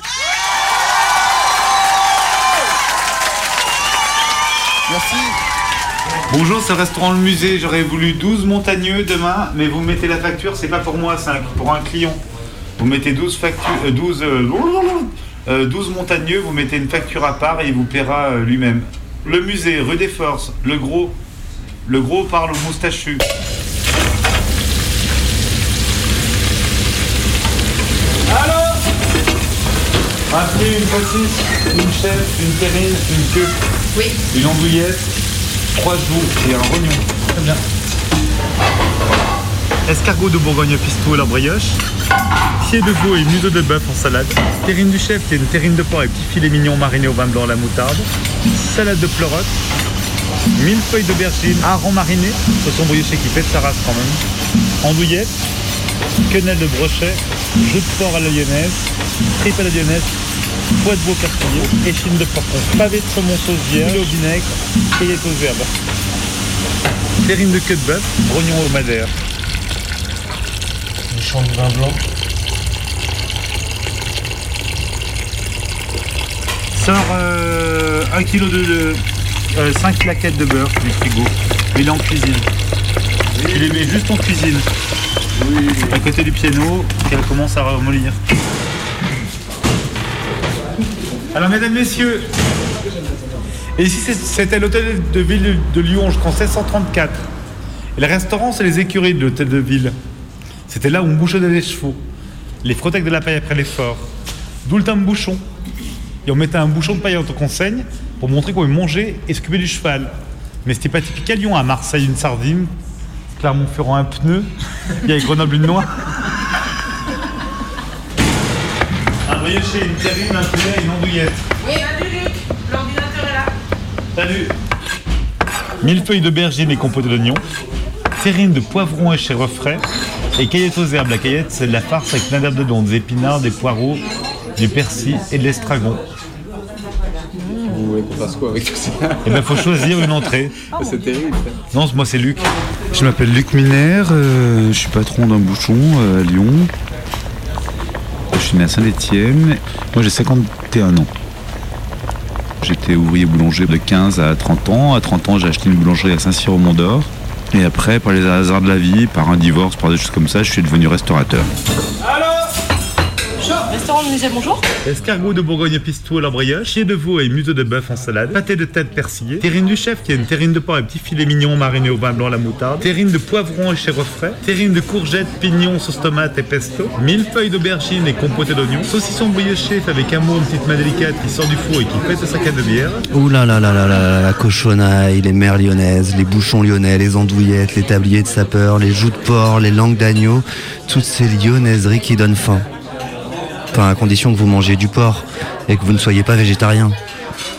Merci. Bonjour, c'est restaurant Le Musée. J'aurais voulu 12 montagneux demain, mais vous mettez la facture, c'est pas pour moi, 5, pour un client. Vous mettez 12 factures, euh, 12, euh, *laughs* euh, 12 montagneux, vous mettez une facture à part et il vous paiera euh, lui-même. Le musée, rue des Forces, le gros. Le gros parle au moustachu. Allô? Un fruit, une saucisse, une chèvre, une terrine, une queue. Oui. Une andouillette, trois joues et un rognon. Très bien. Escargot de Bourgogne pistou à la brioche. Pied de veau et museau de bœuf en salade. Terrine du chef, qui est une terrine de porc et petits filets mignons marinés au vin blanc à la moutarde. Salade de pleurote. Mille feuilles d'aubergine, hareng mariné. Ce sont brioché qui pète sa race quand même. Andouillette. Quenelle de brochet. Jus de porc à la lyonnaise. Tripe à la lyonnaise. Foie de veau persillé. Échine de porc. Pavé de saumon sauce vierge. Poulet au vinaigre. Cueillette aux herbes. Terrine de queue de bœuf. Rognon au madère. Le champ de vin blanc. Sors euh, un kilo de, de 5 plaquettes de beurre du frigo. Il est en cuisine. Tu les mets juste en cuisine. À côté du piano, qu'elle commence à ramollir. Alors mesdames, messieurs, et c'était l'hôtel de ville de Lyon jusqu'en 1634. Et le restaurant, c'est les écuries de l'hôtel de ville. C'était là où on bouchonnait les chevaux. Les frottait avec de la paille après l'effort. D'où le terme bouchon. Et on mettait un bouchon de paille entre qu'on saigne pour montrer qu'on mangeait et s'occuper du cheval. Mais c'était pas typique à Lyon. À Marseille, une sardine. Clermont-Ferrand, un pneu. Il y a Grenoble, une noix. Brioché, une terrine, un poulet et une andouillette. Oui, salut Luc, l'ordinateur est là. Salut Mille feuilles d'aubergine et compoté d'oignons. Terrine de poivron et chèvre frais. Et caillette aux herbes. La caillette, c'est de la farce avec plein d'herbes dedans. Des épinards, des poireaux, du persil et de l'estragon. Vous voulez qu'on fasse quoi avec tout ça Et ben faut choisir une entrée. C'est terrible. Non, moi c'est Luc. Je m'appelle Luc Miner, euh, je suis patron d'un bouchon euh, à Lyon. Je suis né à Saint-Étienne. Moi j'ai 51 ans. J'étais ouvrier boulanger de 15 à 30 ans. À 30 ans, j'ai acheté une boulangerie à Saint-Cyr au Mont-d'Or. Et après, par les hasards de la vie, par un divorce, par des choses comme ça, je suis devenu restaurateur. Restaurant musée, bonjour. Escargot de Bourgogne pistou à la brioche, pied de veau et museau de bœuf en salade, pâté de tête persillée, terrine du chef qui est une terrine de porc et petits filets mignons marinés au vin blanc à la moutarde, terrine de poivron et chèvre frais, terrine de courgettes, pignons, sauce tomate et pesto, mille feuilles d'aubergine et compoté d'oignons, saucisson brioché fait avec amour une petite main délicate qui sort du four et qui pète sa canne de bière, Ouh là là là là là là, la cochonaille, les mères lyonnaises, les bouchons lyonnais, les andouillettes, les tabliers de sapeur, les joues de porc, les langues d'agneau, toutes ces lyonnaiseries qui donnent faim. Enfin, à condition que vous mangiez du porc et que vous ne soyez pas végétarien.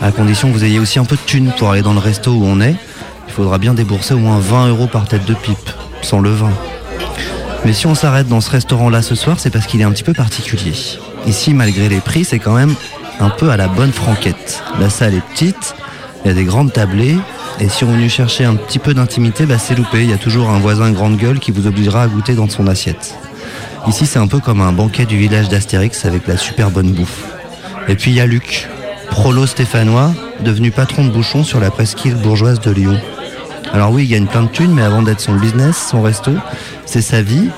À condition que vous ayez aussi un peu de thunes pour aller dans le resto où on est, il faudra bien débourser au moins 20 euros par tête de pipe, sans le vin. Mais si on s'arrête dans ce restaurant-là ce soir, c'est parce qu'il est un petit peu particulier. Ici, malgré les prix, c'est quand même un peu à la bonne franquette. La salle est petite, il y a des grandes tablées, et si on venu chercher un petit peu d'intimité, bah c'est loupé. Il y a toujours un voisin grande gueule qui vous obligera à goûter dans son assiette. Ici, c'est un peu comme un banquet du village d'Astérix avec la super bonne bouffe. Et puis il y a Luc, prolo stéphanois, devenu patron de bouchon sur la presqu'île bourgeoise de Lyon. Alors oui, il gagne plein de thunes, mais avant d'être son business, son resto, c'est sa vie,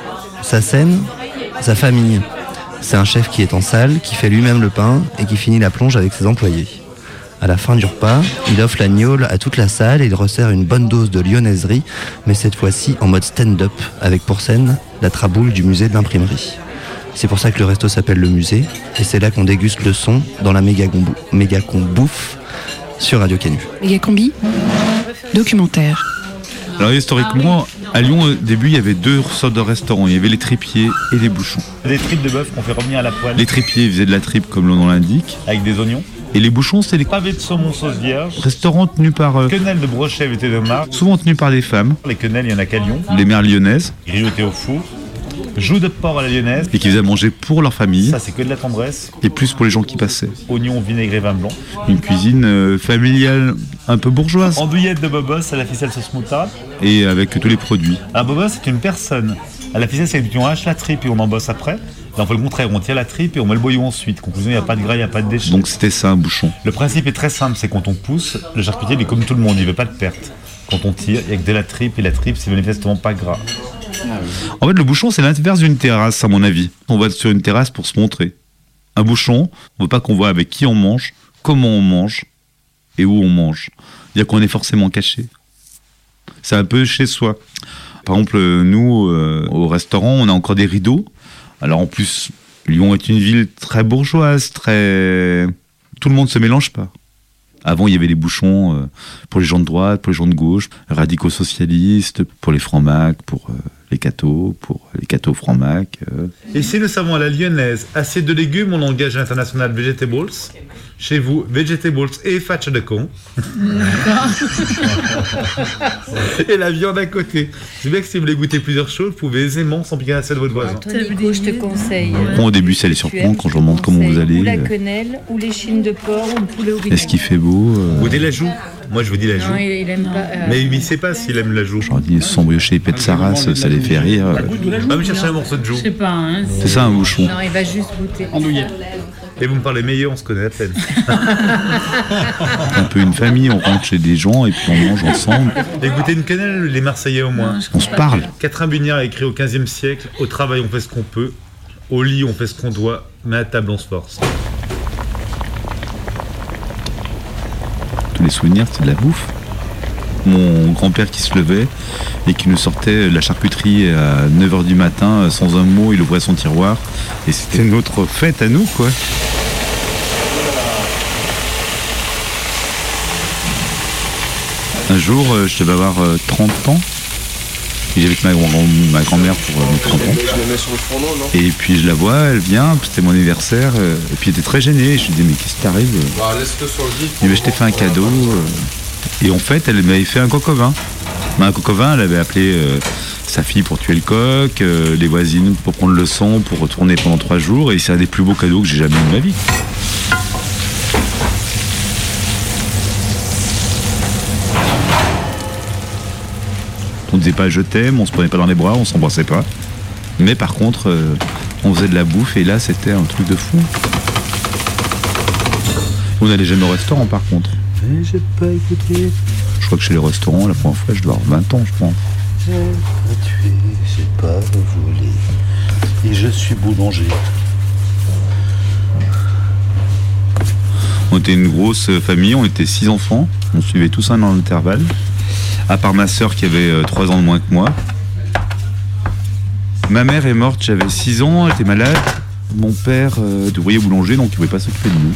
sa scène, sa famille. C'est un chef qui est en salle, qui fait lui-même le pain et qui finit la plonge avec ses employés. À la fin du repas, il offre la gnôle à toute la salle et il resserre une bonne dose de lyonnaiserie, mais cette fois-ci en mode stand-up, avec pour scène la traboule du musée de l'imprimerie. C'est pour ça que le resto s'appelle le musée, et c'est là qu'on déguste le son dans la méga combo- méga con bouffe sur Radio Canu. Méga combi Documentaire. Alors historiquement, à Lyon, au début, il y avait deux sortes de restaurants. Il y avait les tripiers et les bouchons. des tripes de bœuf qu'on fait revenir à la poêle Les tripiers ils faisaient de la tripe comme le nom l'indique. avec des oignons. Et les bouchons, c'est les Pavés de saumon sauce vierge. restaurants tenus par. euh, Quenelles de brochet avec de mar. souvent tenus par des femmes, Les quenelles, il y en a qu'à Lyon. les mères lyonnaises, Grillotées au four. Joues de porc à la lyonnaise. et qui faisaient manger pour leur famille, Ça, c'est que de la tendresse. et plus pour les gens qui passaient. Oignons, vinaigre et vin blanc. Une cuisine euh, familiale un peu bourgeoise, Andouillette de bobos à la ficelle sauce moutarde. et avec tous les produits. Un bobos, c'est une personne. À la ficelle, c'est qu'on hache la tripe et on embosse après. Là, on fait le contraire, on tire la tripe et on met le bouillon ensuite. Conclusion, il n'y a pas de gras, il n'y a pas de déchets. Donc c'était ça un bouchon. Le principe est très simple, c'est quand on pousse, le charcutier il est comme tout le monde, il veut pas de perte. Quand on tire, il n'y a que de la tripe et la tripe c'est manifestement pas gras. En fait, le bouchon, c'est l'inverse d'une terrasse, à mon avis. On va sur une terrasse pour se montrer. Un bouchon, on veut pas qu'on voit avec qui on mange, comment on mange et où on mange. C'est-à-dire qu'on est forcément caché. C'est un peu chez soi. Par exemple, euh, nous, euh, au restaurant, on a encore des rideaux. Alors en plus, Lyon est une ville très bourgeoise, très... Tout le monde se mélange pas. Avant, il y avait les bouchons euh, pour les gens de droite, pour les gens de gauche, radicaux socialistes, pour les francs-macs, pour les cathos, pour les cathos francs-macs. euh. Ici, nous savons à la lyonnaise, assiette de légumes en langage international vegetables. Chez vous, vegetables et fatch de con. *laughs* et la viande à côté. C'est bien que si vous voulez goûter plusieurs choses, vous pouvez aisément s'en piquer à celle de votre voisin. Nico, je te conseille. Bon, au début, ça les surprend quand je leur demande comment vous allez. Ou la euh, quenelle, ou les chines de porc, ou le poulet au. Est-ce qu'il fait beau euh, Goûtez la joue. Moi, je vous dis la joue. Non, il, il aime pas. euh, Mais il ne sait pas s'il aime la joue. Leur dis, son brioché de sa race, ça les fait rire. Va me chercher un morceau de joue. Je sais pas. Hein, C'est ça un bouchon. Non, il va juste goûter. Et vous me parlez meilleur, on se connaît à peine. un peu une famille, on rentre chez des gens et puis on mange ensemble. Et goûtez une quenelle, les Marseillais au moins. On se parle. Catherine Bugnard a écrit au 15e siècle Au travail, on fait ce qu'on peut. Au lit, on fait ce qu'on doit. Mais à table, on se force. Les souvenirs, c'est de la bouffe. Mon grand-père qui se levait et qui nous sortait la charcuterie à 9h du matin euh, sans un mot, il ouvrait son tiroir et c'était notre fête à nous quoi. Un jour, euh, je devais avoir euh, 30 ans. Et J'avais avec ma, ma grand-mère pour euh, mes 30 ans. Et puis je la vois, elle vient, c'était mon anniversaire, euh, et puis elle était très gênée. Je lui dis mais qu'est-ce qui t'arrive Bah, le vide. Il je t'ai fait un cadeau. euh, et en fait, elle m'avait fait un coq au vin. Un coq au vin, elle avait appelé euh, sa fille pour tuer le coq, euh, les voisines pour prendre le sang, pour retourner pendant trois jours. Et c'est un des plus beaux cadeaux que j'ai jamais eu de ma vie. On ne disait pas je t'aime, on se prenait pas dans les bras, on s'embrassait pas. Mais par contre, euh, on faisait de la bouffe et là c'était un truc de fou. On n'allait jamais au restaurant par contre. Mais j'ai pas écouté. Je crois que chez les restaurants, la première fois, je dois avoir 20 ans, je pense. J'ai pas tué, j'ai pas volé. Et je suis boulanger. On était une grosse famille, on était six enfants. On suivait tous un an d'intervalle. À part ma sœur qui avait 3 ans de moins que moi. Ma mère est morte, j'avais 6 ans, elle était malade. Mon père euh, était ouvrier boulanger, donc il pouvait pas s'occuper de nous.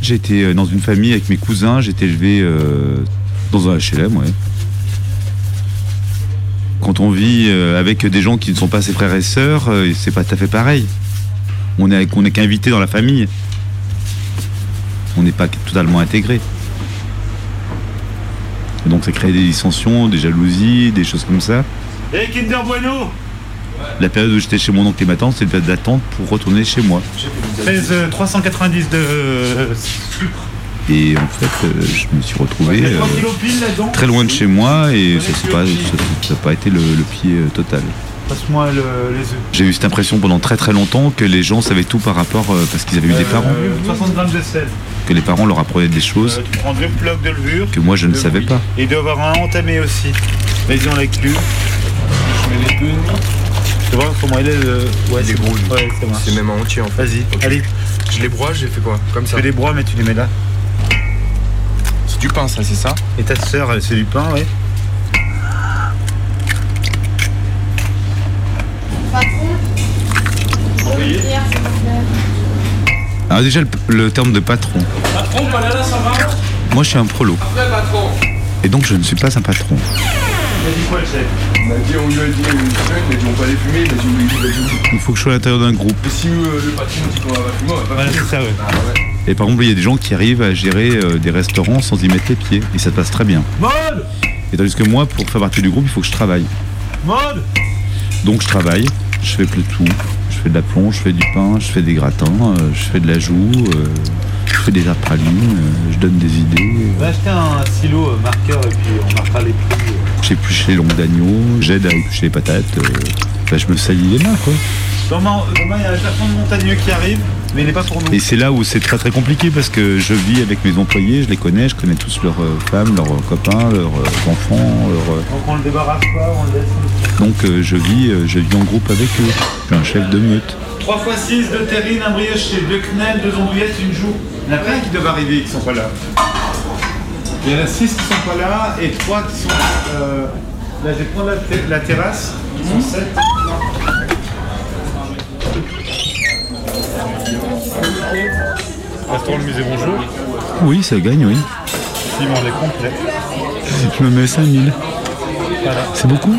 J'étais euh, dans une famille avec mes cousins, j'étais élevé euh, dans un HLM, ouais. Quand on vit euh, avec des gens qui ne sont pas ses frères et sœurs, euh, c'est pas tout à fait pareil. On est, on est qu'invité dans la famille. On n'est pas totalement intégré. Et donc ça crée des dissensions, des jalousies, des choses comme ça. Hé Kinder Bueno La période où j'étais chez mon oncle et ma tante, c'est une période d'attente pour retourner chez moi. Pèse euh, 390 de euh, sucre. Et en fait, euh, je me suis retrouvé euh, très loin de chez moi et ça n'a pas, ça- ça a pas été le, le pied euh, total. Passe-moi le- les œufs. J'ai eu cette impression pendant très très longtemps que les gens savaient tout par rapport, euh, parce qu'ils avaient eu des parents, Euh, 60 grammes de sel. que les parents leur apprenaient des choses Tu prends deux blocs de levure. que moi je ne savais pas. Et il doit avoir un entamé aussi. Vas-y, on l'inclut. Je mets les prunes. Tu vois comment il est le. Ouais, Il est gros, lui. Ouais, ça marche. C'est même en entier en fait. Vas-y, allez. Je les broie, j'ai fait quoi Comme ça. Tu les broies, mais tu les mets là. C'est du pain, ça, c'est ça Et ta sœur, c'est du pain, ouais. Alors déjà le, le terme de patron. Moi je suis un prolo. Et donc je ne suis pas un patron. Il a dit quoi le chef? On a dit, on lui a dit une semaine, il a dit on peut aller fumer, il a dit oui, il a dit oui. Il faut que je sois à l'intérieur d'un groupe. Et si euh, le patron dit qu'on va pas fumer, on va pas Voilà, fumer. c'est ça, ouais. Ah ouais. Et par exemple, il y a des gens qui arrivent à gérer euh, des restaurants sans y mettre les pieds. Et ça se passe très bien. Mode Et tandis que moi, pour faire partie du groupe, il faut que je travaille. Mode Donc je travaille, je fais plus tout. Je fais de la plonge, je fais du pain, je fais des gratins, euh, je fais de la joue, euh, je fais des apralines, euh, je donne des idées. On va acheter un silo marqueur et puis on marquera les prix. J'épluche les longs d'agneau, j'aide à éplucher les patates. enfin, je me salis les mains, quoi. Il y a un plafond de montagneux qui arrive, mais il n'est pas pour nous. Et c'est là où c'est très très compliqué parce que je vis avec mes employés, je les connais, je connais tous leurs euh, femmes, leurs euh, copains, leurs euh, enfants, leurs, Donc on le débarrasse pas, on le laisse. donc je vis je vis en groupe avec eux. Je suis un chef de meute. 3 x 6, 2 terrines, un brioche, 2 quenelles, 2 andouillettes, une joue. Il y en a plein qui doivent arriver qui sont pas là. Il y en a 6 qui sont pas là et 3 qui sont. euh, là, je vais prendre la, ter- la terrasse. Ils sont 7. Restaurant le musée, bonjour. Oui, ça gagne, oui. Simon, les complets. Je me mets 5000. Voilà. C'est beaucoup?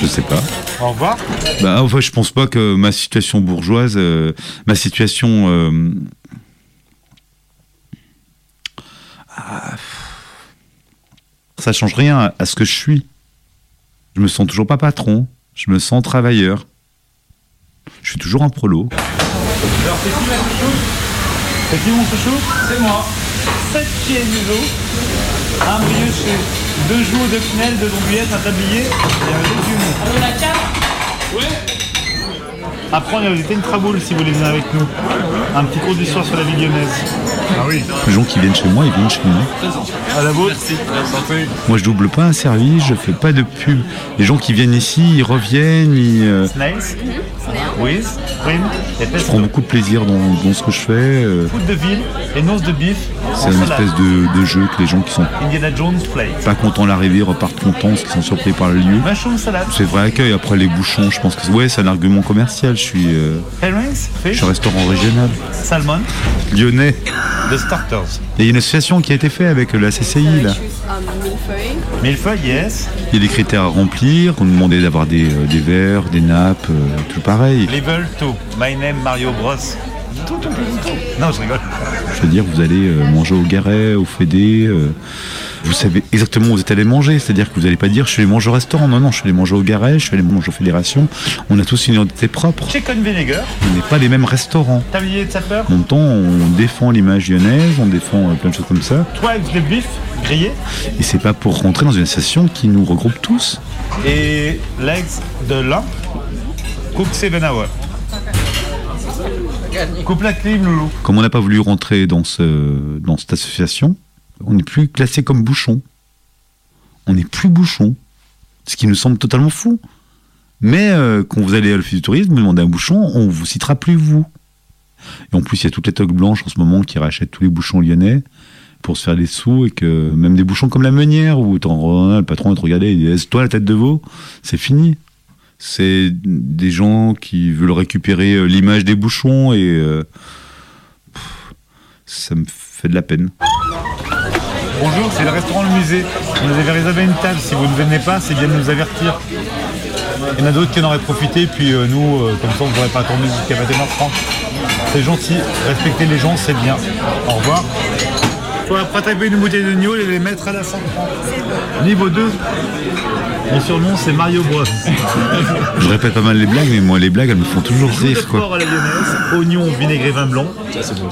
Je sais pas. Au revoir. Bah, enfin, je pense pas que ma situation bourgeoise, euh, ma situation. euh, ah, ça change rien à, à ce que je suis. Je me sens toujours pas patron. Je me sens travailleur. Je suis toujours un prolo. Alors, c'est qui ma chouchoute C'est qui mon chouchou C'est moi. 7 pieds museau, un brioche, deux joues, deux quenelles, deux andouillettes, un tablier et un légume. On a 4 Ouais. Après, on a visité une traboule si vous voulez venir avec nous. Un petit cours d'histoire sur la vie lyonnaise. Ah oui. Les gens qui viennent chez moi, ils viennent chez moi. À la vôtre Moi, je double pas un service, je fais pas de pub. Les gens qui viennent ici, ils reviennent, ils, euh, et je prends beaucoup de plaisir dans, dans ce que je fais. euh, Foot de ville et noces de bif. c'est une espèce de, de jeu que les gens qui sont Indiana Jones plate. pas contents de l'arrivée repartent contents parce qu'ils sont surpris par le lieu. C'est vrai accueil. Après les bouchons, je pense que ouais, c'est un argument commercial. Je suis, euh, je suis un restaurant régional salmon, lyonnais. The starters. Et il y a une association qui a été faite avec la CCI là. Millefeuille, yes. Il y a des critères à remplir. On nous demandait d'avoir des, euh, des verres, des nappes, euh, tout pareil. Level 2. My name Mario Bros. Tout, tout, tout, tout. Non, je rigole. Je veux dire, vous allez euh, manger au Garret, au Fédé. euh, vous savez exactement où vous êtes allé manger. C'est-à-dire que vous n'allez pas dire je suis allé manger au restaurant. Non, non, je suis allé manger au Garret, je suis allé manger aux Fédérations. On a tous une identité propre. Chicken vinegar. On n'est pas les mêmes restaurants. Tablier de sapeur. En même temps, on défend l'image lyonnaise, on défend euh, plein de choses comme ça. Twigs de bif grillé. Et c'est pas pour rentrer dans une association qui nous regroupe tous. Et legs de lin. Cook 7 hours. Coupe la clim, loulou. Comme on n'a pas voulu rentrer dans, ce, dans cette association, on n'est plus classé comme bouchon. On n'est plus bouchon. Ce qui nous semble totalement fou. Mais euh, quand vous allez à l'office du tourisme, vous demandez un bouchon, on vous citera plus vous. Et en plus, il y a toutes les toques blanches en ce moment qui rachètent tous les bouchons lyonnais pour se faire des sous et que même des bouchons comme la meunière où le patron va te regarder et dit Est-ce-toi la tête de veau C'est fini. C'est des gens qui veulent récupérer euh, l'image des bouchons et euh, ça me fait de la peine. Bonjour, c'est le restaurant Le Musée. On avait réservé une table. Si vous ne venez pas, c'est bien de nous avertir. Il y en a d'autres qui en auraient profité, puis euh, nous, comme ça, on ne pourrait pas attendre jusqu'à 21h30. C'est gentil, respecter les gens, c'est bien. Au revoir. Faut après taper une bouteille de gnôle et les mettre à la 130. Niveau 2. Mon surnom, c'est Mario Bros. Je répète pas mal les blagues, mais moi les blagues elles me font toujours rire quoi. à la lyonnaise, oignon, vinaigré, vin blanc.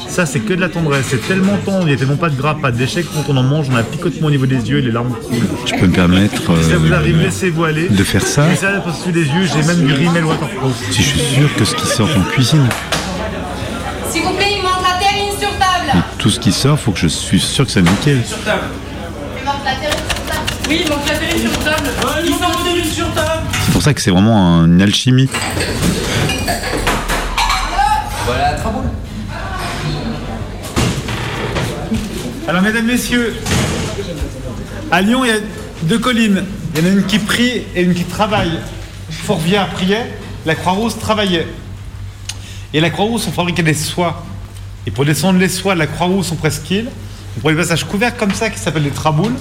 Ça, c'est que de la tendresse. C'est tellement tendre, il n'y a tellement pas de gras, pas de déchets. que Quand on en mange, on a un picotement au niveau des yeux et les larmes coulent. Je peux me permettre Si ça vous euh, arrive, laissez-vous aller. de faire ça par-dessus les yeux, j'ai même du rimel waterproof. si je suis sûr que ce qui sort en cuisine, S'il vous plaît, tout ce qui sort, faut que je suis sûr que c'est nickel. Il manque la terrine sur table. Oui, il manque la terrine sur table. il manque la terrine sur table. C'est pour ça que c'est vraiment une alchimie. Voilà la traboule. Alors, mesdames, messieurs, à Lyon, il y a deux collines. Il y en a une qui prie et une qui travaille. Fourvière priait, la Croix-Rousse travaillait. Et la Croix-Rousse, on fabriquait des soies. Et pour descendre les soies de la Croix-Rousse en presqu'île, on prenait des passages couverts comme ça qui s'appellent des traboules.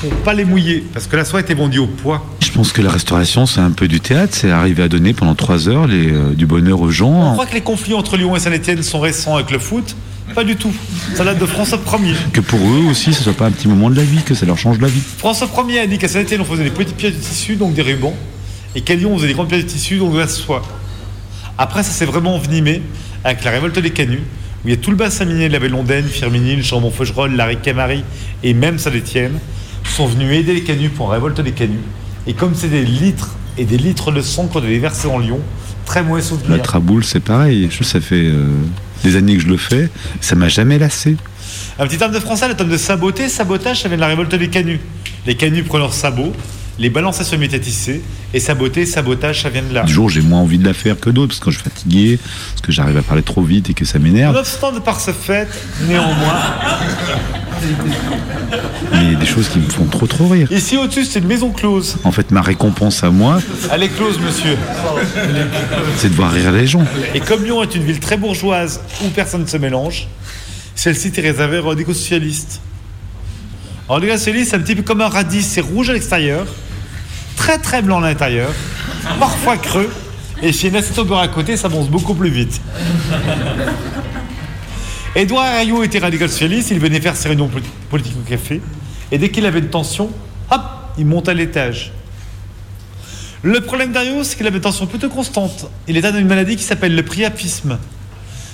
pour pas les mouiller, parce que la soie était vendue au poids. Je pense que la restauration, c'est un peu du théâtre, c'est arriver à donner pendant trois heures les, euh, du bonheur aux On gens. croit que les conflits entre Lyon et Saint-Etienne sont récents avec le foot. Pas du tout. Ça date de François Ier. Que pour eux aussi, ce soit pas un petit moment de la vie, que ça leur change la vie. François Ier a dit qu'à Saint-Etienne, on faisait des petites pièces de tissu, donc des rubans, et qu'à Lyon, on faisait des grandes pièces de tissu, donc de la soie. Après, ça s'est vraiment envenimé avec la révolte des canuts, où il y a tout le bassin minier de la Bellondaine, Firminy, Chambon-Feugerolles, la Ricamari et même Saint-Etienne sont venus aider les canuts pour la révolte des canuts. Et comme c'est des litres et des litres de sang qu'on devait verser en Lyon, très mauvais souvenir. La traboule, c'est pareil. Je, ça fait euh, des années que je le fais. Ça m'a jamais lassé. Un petit terme de français, le terme de saboter, sabotage, ça vient de la révolte des canuts. Les canuts prennent leurs sabots, les le métier tissé, et saboter, sabotage, ça vient de là. Du jour, j'ai moins envie de la faire que d'autres, parce que quand je suis fatigué, parce que j'arrive à parler trop vite et que ça m'énerve. Nonobstant de par ce fait, néanmoins, Mais des choses qui me font trop trop rire. ici au-dessus, c'est une maison close. En fait, ma récompense à moi, Elle est close, monsieur. c'est de voir rire les gens. Et comme Lyon est une ville très bourgeoise où personne ne se mélange, celle-ci est réservée aux radicaux socialistes. Un radical socialiste, c'est un petit peu comme un radis, c'est rouge à l'extérieur, très très blanc à l'intérieur, parfois creux, et au beurre à côté, ça avance beaucoup plus vite. Édouard Herriot était radical socialiste, il venait faire ses réunions poli- politiques au café, et dès qu'il avait une tension, hop, il monte à l'étage. Le problème d'Ario, c'est qu'il avait une tension plutôt constante. Il est atteint d'une maladie qui s'appelle le priapisme.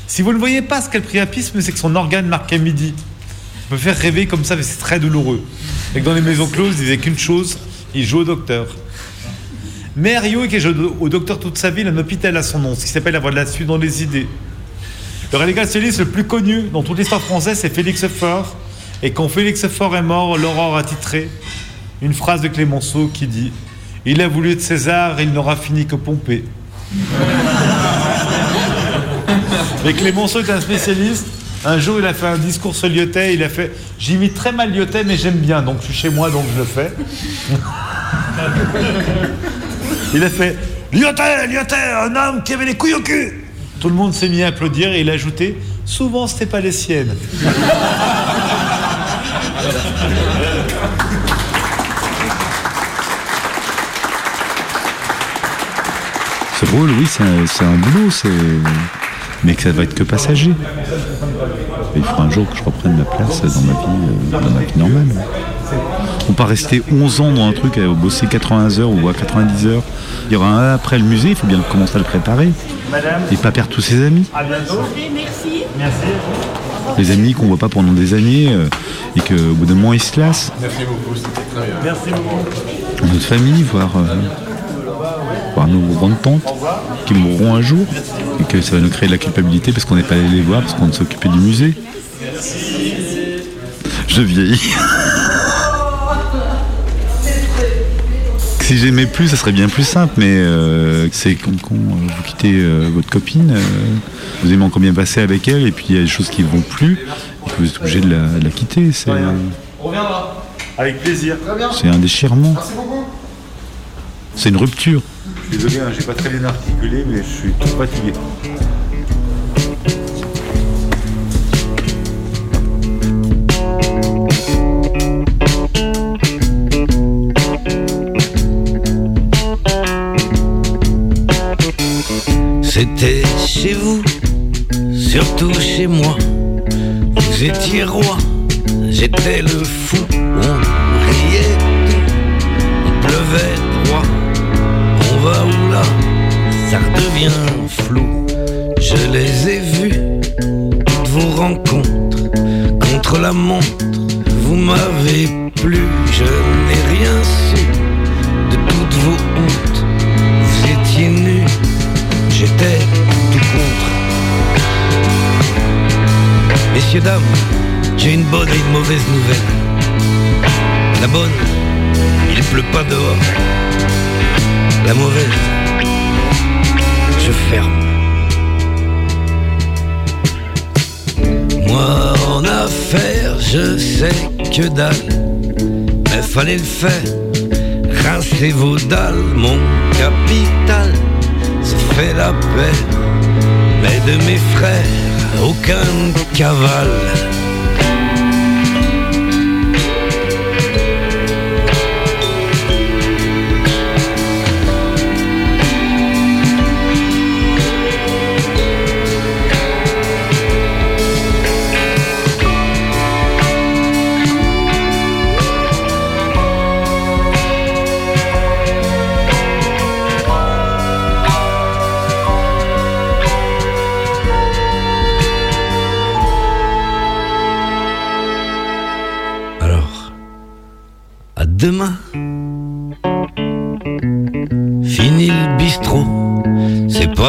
Si vous ne voyez pas ce qu'est le priapisme, c'est que son organe marque à midi. Il peut faire rêver comme ça, mais c'est très douloureux. Et que dans les maisons closes, il disait qu'une chose, il joue au docteur. Mais Ario, qui a joué au docteur toute sa vie, un hôpital à son nom, ce qui s'appelle avoir de la suite dans les idées. Le socialiste le plus connu dans toute l'histoire française, c'est Félix Faure. Et quand Félix Faure est mort, l'Aurore a titré une phrase de Clémenceau qui dit Il a voulu de César, il n'aura fini que Pompée. Et Clémenceau est un spécialiste. Un jour, il a fait un discours sur Lyotet. Il a fait J'imite très mal Lyotet, mais j'aime bien. Donc, je suis chez moi, donc je le fais. *laughs* il a fait Lyotet, Lyotet, un homme qui avait les couilles au cul. Tout le monde s'est mis à applaudir et il a ajouté Souvent, c'était pas les siennes. C'est drôle, oui, c'est un, c'est un boulot, c'est... mais que ça va être que passager. Il faudra un jour que je reprenne ma place dans ma vie, euh, dans ma vie normale. On peut pas rester 11 ans dans un truc, à bosser 80 heures ou à 90 heures. Il y aura un après le musée, il faut bien commencer à le préparer. Madame, Et pas perdre tous ses amis. à bientôt. Merci. Merci. Les amis qu'on voit pas pendant des années euh, et qu'au bout d'un moment ils se lassent. Merci beaucoup, c'était très bien. Merci beaucoup. Notre famille, voir, euh, voir nos grandes tantes qui mourront un jour et que ça va nous créer de la culpabilité parce qu'on n'est pas allé les voir, parce qu'on s'occupait du musée. Je vieillis. Si j'aimais plus, ça serait bien plus simple, mais euh, c'est con, con, euh, vous quittez euh, votre copine, euh, vous aimez encore bien passer avec elle, et puis il y a des choses qui ne vont plus, et vous êtes obligé de la, de la quitter. C'est On reviendra. Avec plaisir. c'est un déchirement. C'est une rupture. Désolé, hein, j'ai pas très bien articulé, mais je suis tout fatigué. C'était chez vous, surtout chez moi. Vous étiez roi, j'étais le fou. On ça flou. Je les ai vus, toutes vos rencontres. Contre la montre, vous m'avez plu. Je n'ai rien su de toutes vos hontes. Vous étiez nus, j'étais tout contre. Messieurs, dames, j'ai une bonne et une mauvaise nouvelle. La bonne, il pleut pas dehors. La mauvaise, je ferme. Moi en affaires, je sais que dalle, mais fallait le faire. Rincez vos dalles, mon capital se fait la paix. Mais de mes frères, aucun cavale.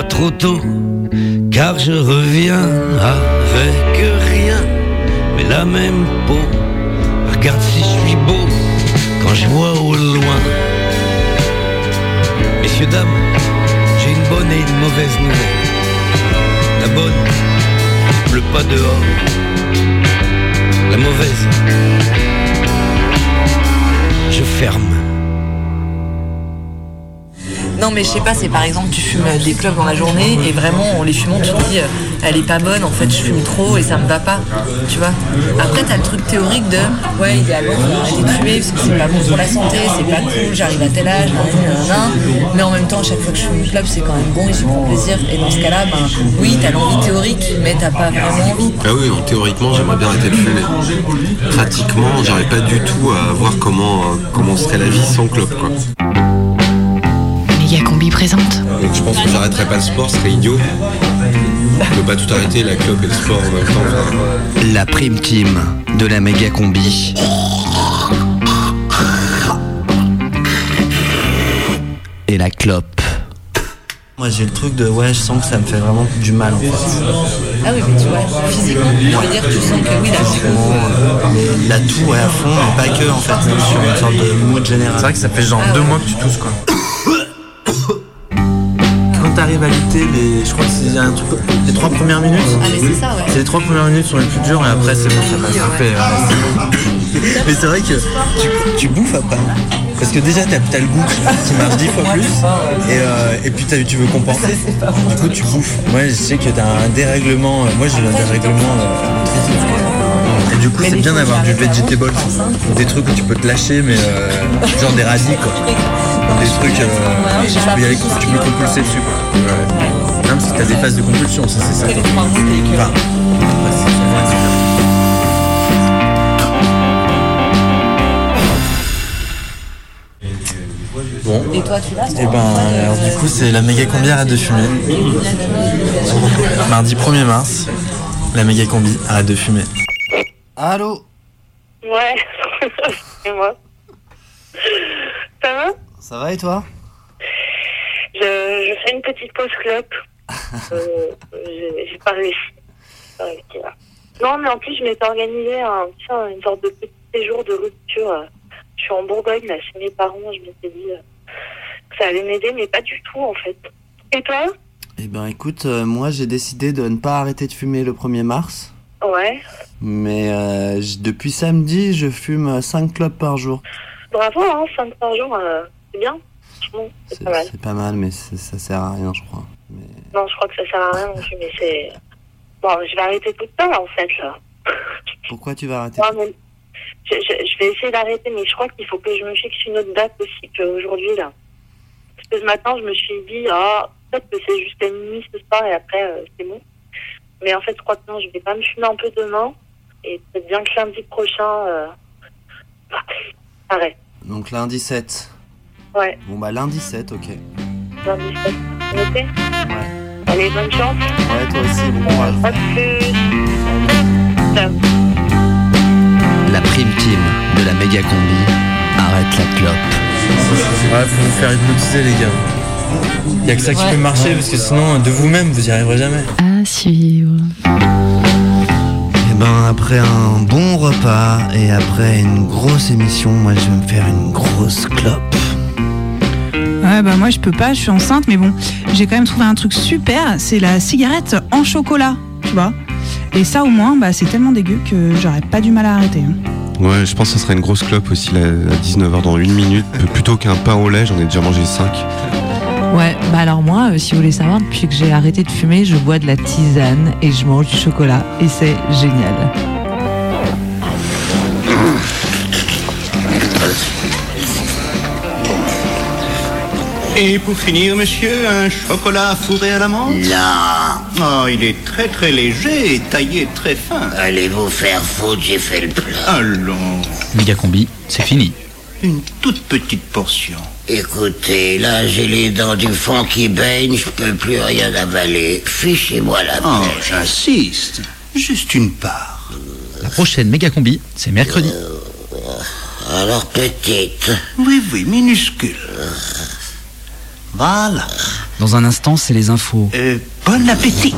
Trop tôt, car je reviens avec rien, mais la même peau. Regarde si je suis beau quand je vois au loin. Messieurs, dames, j'ai une bonne et une mauvaise nouvelle. La bonne, il pleut pas dehors. La mauvaise, je ferme. Non, mais je sais pas, c'est par exemple, tu fumes des clopes dans la journée et vraiment, en les fumant, tu te dis, euh, elle est pas bonne, en fait, je fume trop et ça me va pas. Tu vois Après, t'as le truc théorique de, ouais, idéalement, faut arrêter de fumer parce que c'est pas bon pour la santé, c'est pas cool, j'arrive à tel âge, mais en même temps, à chaque fois que je fume une clope, c'est quand même bon et je prends plaisir. Et dans ce cas-là, ben, oui, t'as l'envie théorique, mais t'as pas vraiment envie. Ah oui, non, théoriquement, j'aimerais bien arrêter de fumer. Pratiquement, j'arrive pas du tout à voir comment, euh, comment serait la vie sans clope, quoi. Méga Combi présente. Donc je pense que j'arrêterais pas le sport, ce serait idiot. Ne pas tout arrêter, la clope et le sport en même temps. La prime team de la méga combi. Et la clope. Moi j'ai le truc de ouais je sens que ça me fait vraiment du mal en fait. Ah oui, mais tu vois, physiquement, je veux dire, tu sens que oui, là, tu Il a tout ouais, à fond, mais pas que en fait, même sur une sorte de mood général. C'est vrai que ça fait genre deux mois que tu tousses quoi. À lutter, les, je crois que c'est un truc, les trois premières minutes. Ah, mais c'est ça, ouais. C'est les trois premières minutes sont les plus dures et après c'est bon, ça passe. Ça fait, ouais, mais c'est vrai que tu, tu bouffes après. Parce que déjà t'as as le goût qui, marche dix fois plus et, euh, et puis t'as- tu veux compenser. Du coup tu bouffes. Moi je sais que t'as un dérèglement. euh, Moi j'ai un dérèglement euh. Et du coup c'est bien d'avoir du vegetable, des trucs où tu peux te lâcher mais euh, genre des radis quoi. Des trucs euh, tu peux y aller, tu peux compulser dessus quoi. Non parce que t'as des phases de compulsion, ça c'est ça. Enfin, Bon. Et toi, tu l'as Et ben, alors du coup, c'est la méga combi arrête de fumer. Mardi 1er mars, la méga combi arrête de fumer. Allô? Ouais, *laughs* c'est moi. Ça va? Ça va et toi? Je, je fais une petite pause clope. *laughs* Euh, J'ai pas réussi. Non, mais en plus, je m'étais organisé un, sais, une sorte de petit séjour de rupture. Je suis en Bourgogne, là, chez mes parents. Je m'étais dit euh, que ça allait m'aider, mais pas du tout, en fait. Et toi? Eh ben écoute, euh, moi j'ai décidé de ne pas arrêter de fumer le 1er mars. Ouais. Mais euh, depuis samedi, je fume 5 clopes par jour. Bravo, hein, 5 par jour, euh, c'est bien. Franchement, c'est pas mal. C'est pas mal, mais ça sert à rien, je crois. Non, je crois que ça sert à rien non plus, mais c'est. Bon, je vais arrêter tout le temps, en fait, là. *laughs* Pourquoi tu vas arrêter Non, mais je, je- je vais essayer d'arrêter, mais je crois qu'il faut que je me fixe une autre date aussi qu'aujourd'hui, là. Parce que ce matin, je me suis dit, ah, peut-être que c'est jusqu'à minuit ce soir et après, euh, c'est bon. Mais en fait, je crois que non, je vais pas me fumer un peu demain. Et peut-être bien que lundi prochain, euh... bah, arrête. Donc lundi 7. Ouais, Bon bah lundi 7, ok. lundi 7. Noté Allez, bonne chance. Ouais, toi aussi, bon courage. À plus. Ciao. La prime team de la méga combi arrête la clope. Ouais, faut vous faire hypnotiser, les gars. Y a que ça qui peut marcher, parce que sinon, de vous-même, vous y arriverez jamais. À suivre. Et ben après un bon repas et après une grosse émission, moi je vais me faire une grosse clope. Ouais, bah moi je peux pas, je suis enceinte, mais bon, j'ai quand même trouvé un truc super, c'est la cigarette en chocolat, tu vois. Et ça au moins, bah c'est tellement dégueu que j'aurais pas du mal à arrêter. hein. Ouais, je pense que ça serait une grosse clope aussi là, à 19h dans une minute. Plutôt qu'un pain au lait, j'en ai déjà mangé 5. Ouais, bah alors moi, euh, si vous voulez savoir, depuis que j'ai arrêté de fumer, je bois de la tisane et je mange du chocolat. Et c'est génial. Et pour finir, monsieur, un chocolat fourré à l'amande Non. Oh, il est très très léger et taillé très fin. Allez vous faire foutre, j'ai fait le plat. Allons, Méga combi, c'est fini. une toute petite portion. Écoutez, là j'ai les dents du fond qui baignent, je peux plus rien avaler. Fichez-moi la Oh, paix. j'insiste. Juste une part. La prochaine méga combi, c'est mercredi. Alors petite. Oui, oui, minuscule. Voilà. Dans un instant, c'est les infos. Euh, bon appétit.